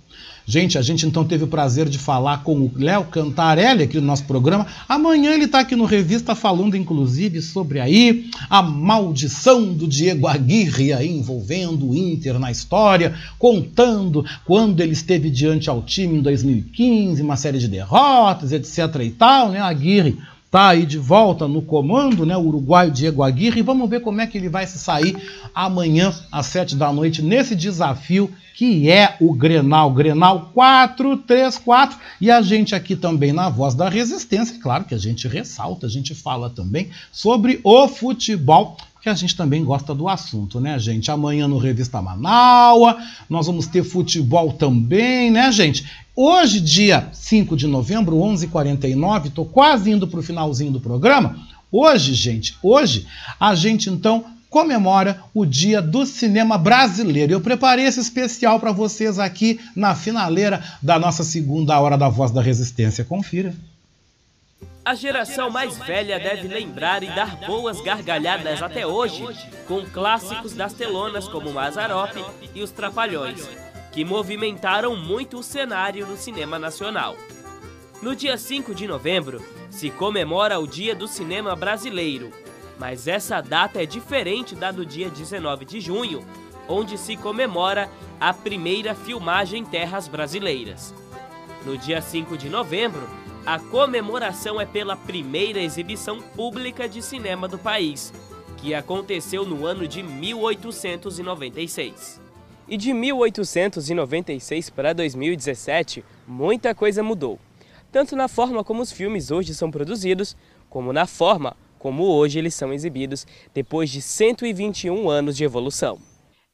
Gente, a gente então teve o prazer de falar com o Léo Cantarelli aqui no nosso programa. Amanhã ele está aqui no Revista falando, inclusive, sobre aí a maldição do Diego Aguirre aí envolvendo o Inter na história, contando quando ele esteve diante ao time em 2015, uma série de derrotas, etc e tal, né? Aguirre tá aí de volta no comando, né? O uruguaio Diego Aguirre. Vamos ver como é que ele vai se sair amanhã às sete da noite nesse desafio que é o Grenal, Grenal 434. E a gente aqui também na Voz da Resistência, claro que a gente ressalta, a gente fala também sobre o futebol que a gente também gosta do assunto, né, gente? Amanhã no Revista Manaua, nós vamos ter futebol também, né, gente? Hoje, dia 5 de novembro, 11h49, estou quase indo para o finalzinho do programa. Hoje, gente, hoje a gente então comemora o Dia do Cinema Brasileiro. Eu preparei esse especial para vocês aqui na finaleira da nossa segunda hora da Voz da Resistência. Confira. A geração mais velha deve lembrar e dar boas gargalhadas até hoje com clássicos das telonas como Mazarop e Os Trapalhões, que movimentaram muito o cenário do cinema nacional. No dia 5 de novembro, se comemora o Dia do Cinema Brasileiro, mas essa data é diferente da do dia 19 de junho, onde se comemora a primeira filmagem em terras brasileiras. No dia 5 de novembro, a comemoração é pela primeira exibição pública de cinema do país, que aconteceu no ano de 1896. E de 1896 para 2017, muita coisa mudou, tanto na forma como os filmes hoje são produzidos, como na forma como hoje eles são exibidos depois de 121 anos de evolução.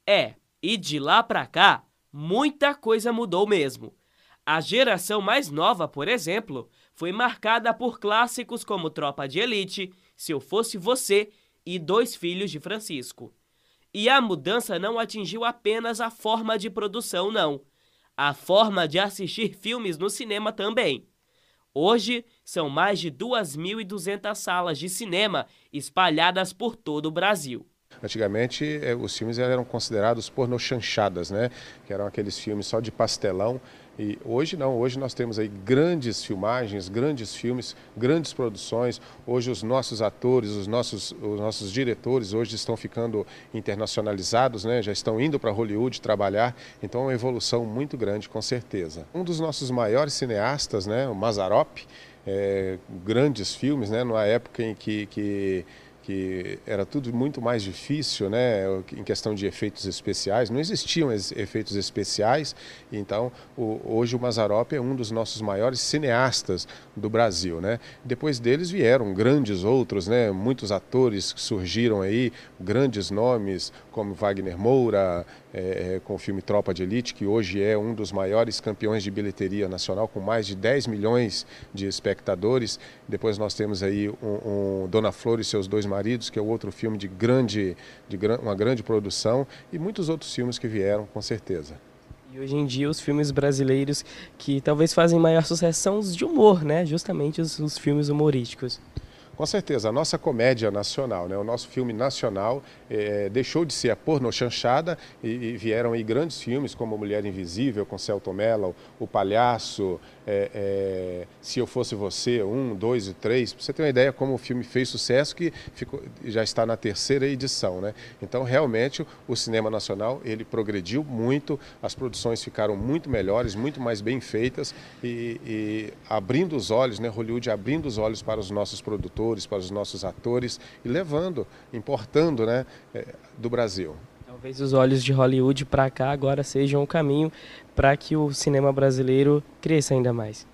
É, e de lá para cá, muita coisa mudou mesmo. A geração mais nova, por exemplo, foi marcada por clássicos como Tropa de Elite, Se Eu Fosse Você e Dois Filhos de Francisco. E a mudança não atingiu apenas a forma de produção, não. A forma de assistir filmes no cinema também. Hoje, são mais de 2.200 salas de cinema espalhadas por todo o Brasil. Antigamente, eh, os filmes eram considerados pornochanchadas, né? Que eram aqueles filmes só de pastelão e hoje não, hoje nós temos aí grandes filmagens, grandes filmes, grandes produções. Hoje os nossos atores, os nossos, os nossos diretores hoje estão ficando internacionalizados, né? já estão indo para Hollywood trabalhar. Então é uma evolução muito grande, com certeza. Um dos nossos maiores cineastas, né? o Mazarop, é, grandes filmes, né? numa época em que, que que era tudo muito mais difícil, né, em questão de efeitos especiais. Não existiam efeitos especiais, então o, hoje o Mazarop é um dos nossos maiores cineastas do Brasil, né. Depois deles vieram grandes outros, né, muitos atores que surgiram aí, grandes nomes como Wagner Moura, é, é, com o filme Tropa de Elite, que hoje é um dos maiores campeões de bilheteria nacional, com mais de 10 milhões de espectadores. Depois nós temos aí um, um Dona Flor e seus dois maridos, que é outro filme de grande, de uma grande produção, e muitos outros filmes que vieram, com certeza. E hoje em dia os filmes brasileiros que talvez fazem maior sucesso são os de humor, né? Justamente os, os filmes humorísticos. Com certeza, a nossa comédia nacional, né, o nosso filme nacional é, deixou de ser a porno chanchada e, e, vieram aí grandes filmes como Mulher Invisível, com Celto Mello, O Palhaço, é, é, Se Eu Fosse Você, um, dois e três, você ter uma ideia como o filme fez sucesso, que ficou, já está na terceira edição. Né? Então, realmente, o cinema nacional ele progrediu muito, as produções ficaram muito melhores, muito mais bem feitas e, e abrindo os olhos, né, Hollywood abrindo os olhos para os nossos produtores, para os nossos atores e levando, importando né, é, do Brasil. Talvez os olhos de Hollywood para cá agora sejam o caminho para que o cinema brasileiro cresça ainda mais.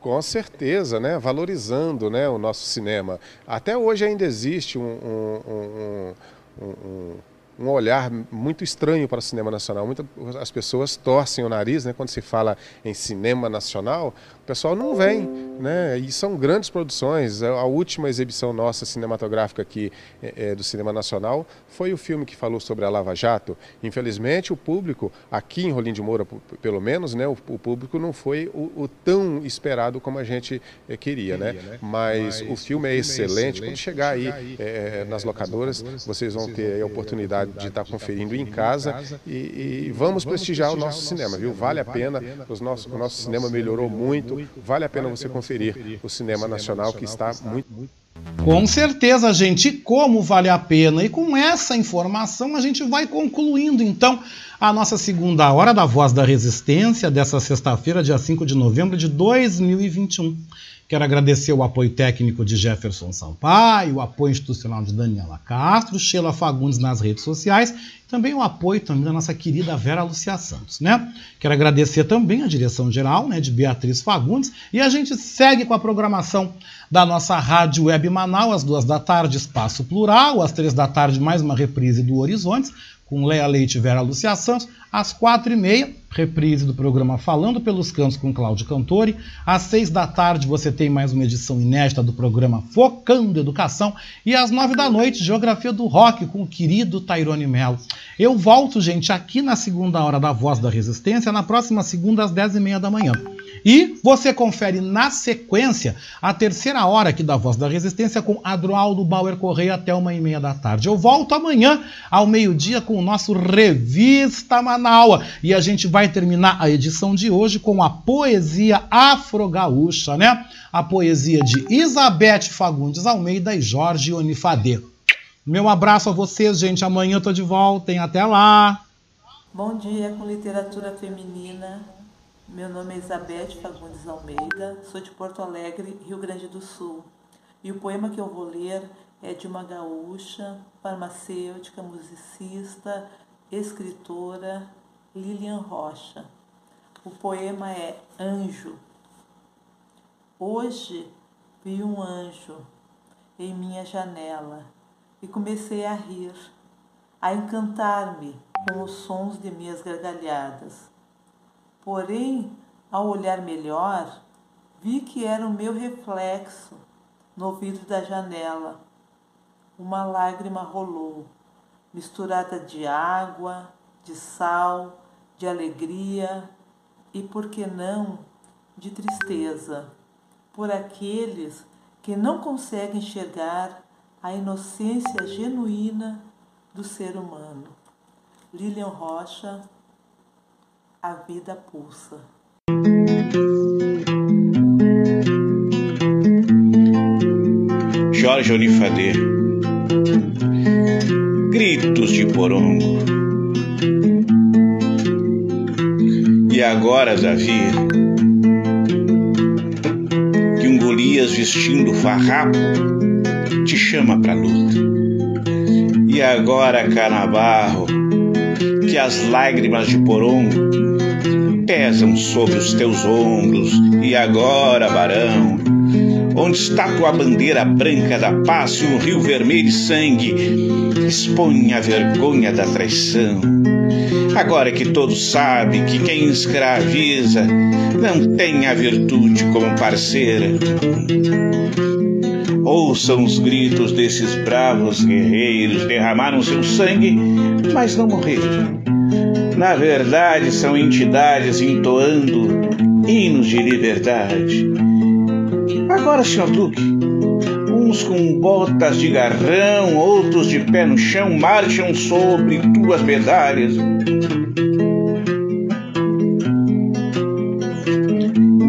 Com certeza, né? valorizando né, o nosso cinema. Até hoje ainda existe um, um, um, um um olhar muito estranho para o cinema nacional. Muitas as pessoas torcem o nariz, né, quando se fala em cinema nacional, o pessoal não vem, né? E são grandes produções. A última exibição nossa cinematográfica aqui é, é, do cinema nacional foi o filme que falou sobre a Lava Jato. Infelizmente, o público aqui em Rolim de Moura, pelo menos, né, o, o público não foi o, o, tão esperado como a gente é, queria, né? né? Mas, Mas, o filme é excelente. Quando chegar aí é, nas locadoras, vocês vão ter a oportunidade de estar conferindo em casa e, e vamos prestigiar o nosso cinema, viu? Vale a pena. Os nossos, o nosso cinema melhorou muito vale a pena você conferir o cinema nacional que está muito. Com certeza, gente. E como vale a pena? E com essa informação a gente vai concluindo então a nossa segunda hora da Voz da Resistência dessa sexta-feira, dia 5 de novembro de 2021. Quero agradecer o apoio técnico de Jefferson Sampaio, o apoio institucional de Daniela Castro, Sheila Fagundes nas redes sociais também o apoio também da nossa querida Vera Lucia Santos, né? Quero agradecer também a direção geral, né, de Beatriz Fagundes e a gente segue com a programação da nossa rádio web Manaus às duas da tarde, Espaço Plural, às três da tarde mais uma reprise do Horizontes com Leia Leite e Vera Lucia Santos, às quatro e meia, reprise do programa Falando pelos Cantos com Cláudio Cantori. Às seis da tarde você tem mais uma edição inédita do programa Focando Educação. E às nove da noite, Geografia do Rock com o querido Tairone Mello. Eu volto, gente, aqui na segunda hora da Voz da Resistência, na próxima segunda às dez e meia da manhã. E você confere na sequência a terceira hora aqui da Voz da Resistência com Adroaldo Bauer Correia até uma e meia da tarde. Eu volto amanhã ao meio-dia com o nosso Revista Manaua e a gente vai terminar a edição de hoje com a poesia afro-gaúcha, né? A poesia de Isabete Fagundes Almeida e Jorge Onifadê. Meu abraço a vocês, gente. Amanhã eu tô de volta, hein? Até lá! Bom dia com literatura feminina meu nome é Isabete Fagundes Almeida, sou de Porto Alegre, Rio Grande do Sul. E o poema que eu vou ler é de uma gaúcha, farmacêutica, musicista, escritora, Lilian Rocha. O poema é Anjo. Hoje vi um anjo em minha janela e comecei a rir, a encantar-me com os sons de minhas gargalhadas Porém, ao olhar melhor, vi que era o meu reflexo no vidro da janela. Uma lágrima rolou, misturada de água, de sal, de alegria e, por que não, de tristeza, por aqueles que não conseguem enxergar a inocência genuína do ser humano. Lilian Rocha, a vida pulsa. Jorge Onifadê. Gritos de porongo. E agora, Davi? Que um Golias vestindo farrapo Te chama pra luta. E agora, Canabarro? Que as lágrimas de porongo pesam sobre os teus ombros. E agora, barão, onde está tua bandeira branca da paz e um rio vermelho de sangue expõe a vergonha da traição? Agora que todos sabem que quem escraviza não tem a virtude como parceira. Ouçam os gritos desses bravos guerreiros, derramaram seu sangue, mas não morreram na verdade são entidades entoando hinos de liberdade. Agora, senhor Duque, uns com botas de garrão, outros de pé no chão, marcham sobre tuas medalhas.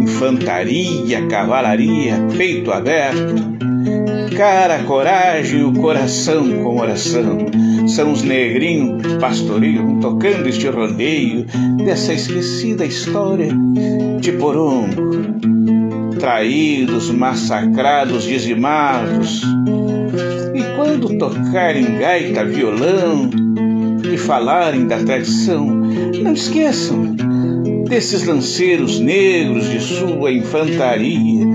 Infantaria, cavalaria, peito aberto, cara, coragem e o coração com oração são os negrinhos pastorinhos tocando este rodeio dessa esquecida história de porongo. Traídos, massacrados, dizimados. E quando tocarem gaita, violão, de falarem da tradição, não esqueçam desses lanceiros negros de sua infantaria,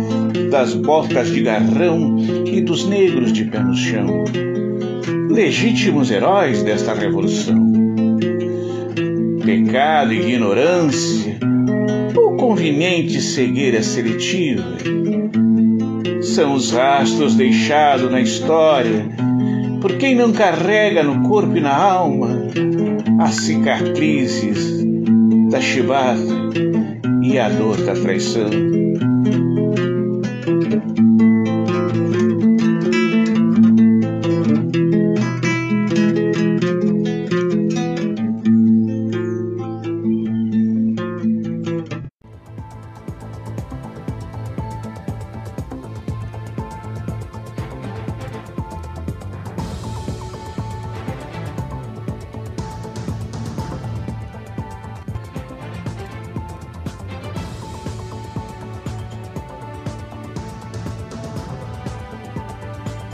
das botas de garrão e dos negros de pé no chão, legítimos heróis desta revolução. Pecado e ignorância, ou conveniente cegueira seletiva, são os rastros deixados na história por quem não carrega no corpo e na alma as cicatrizes da chibata e a dor da traição.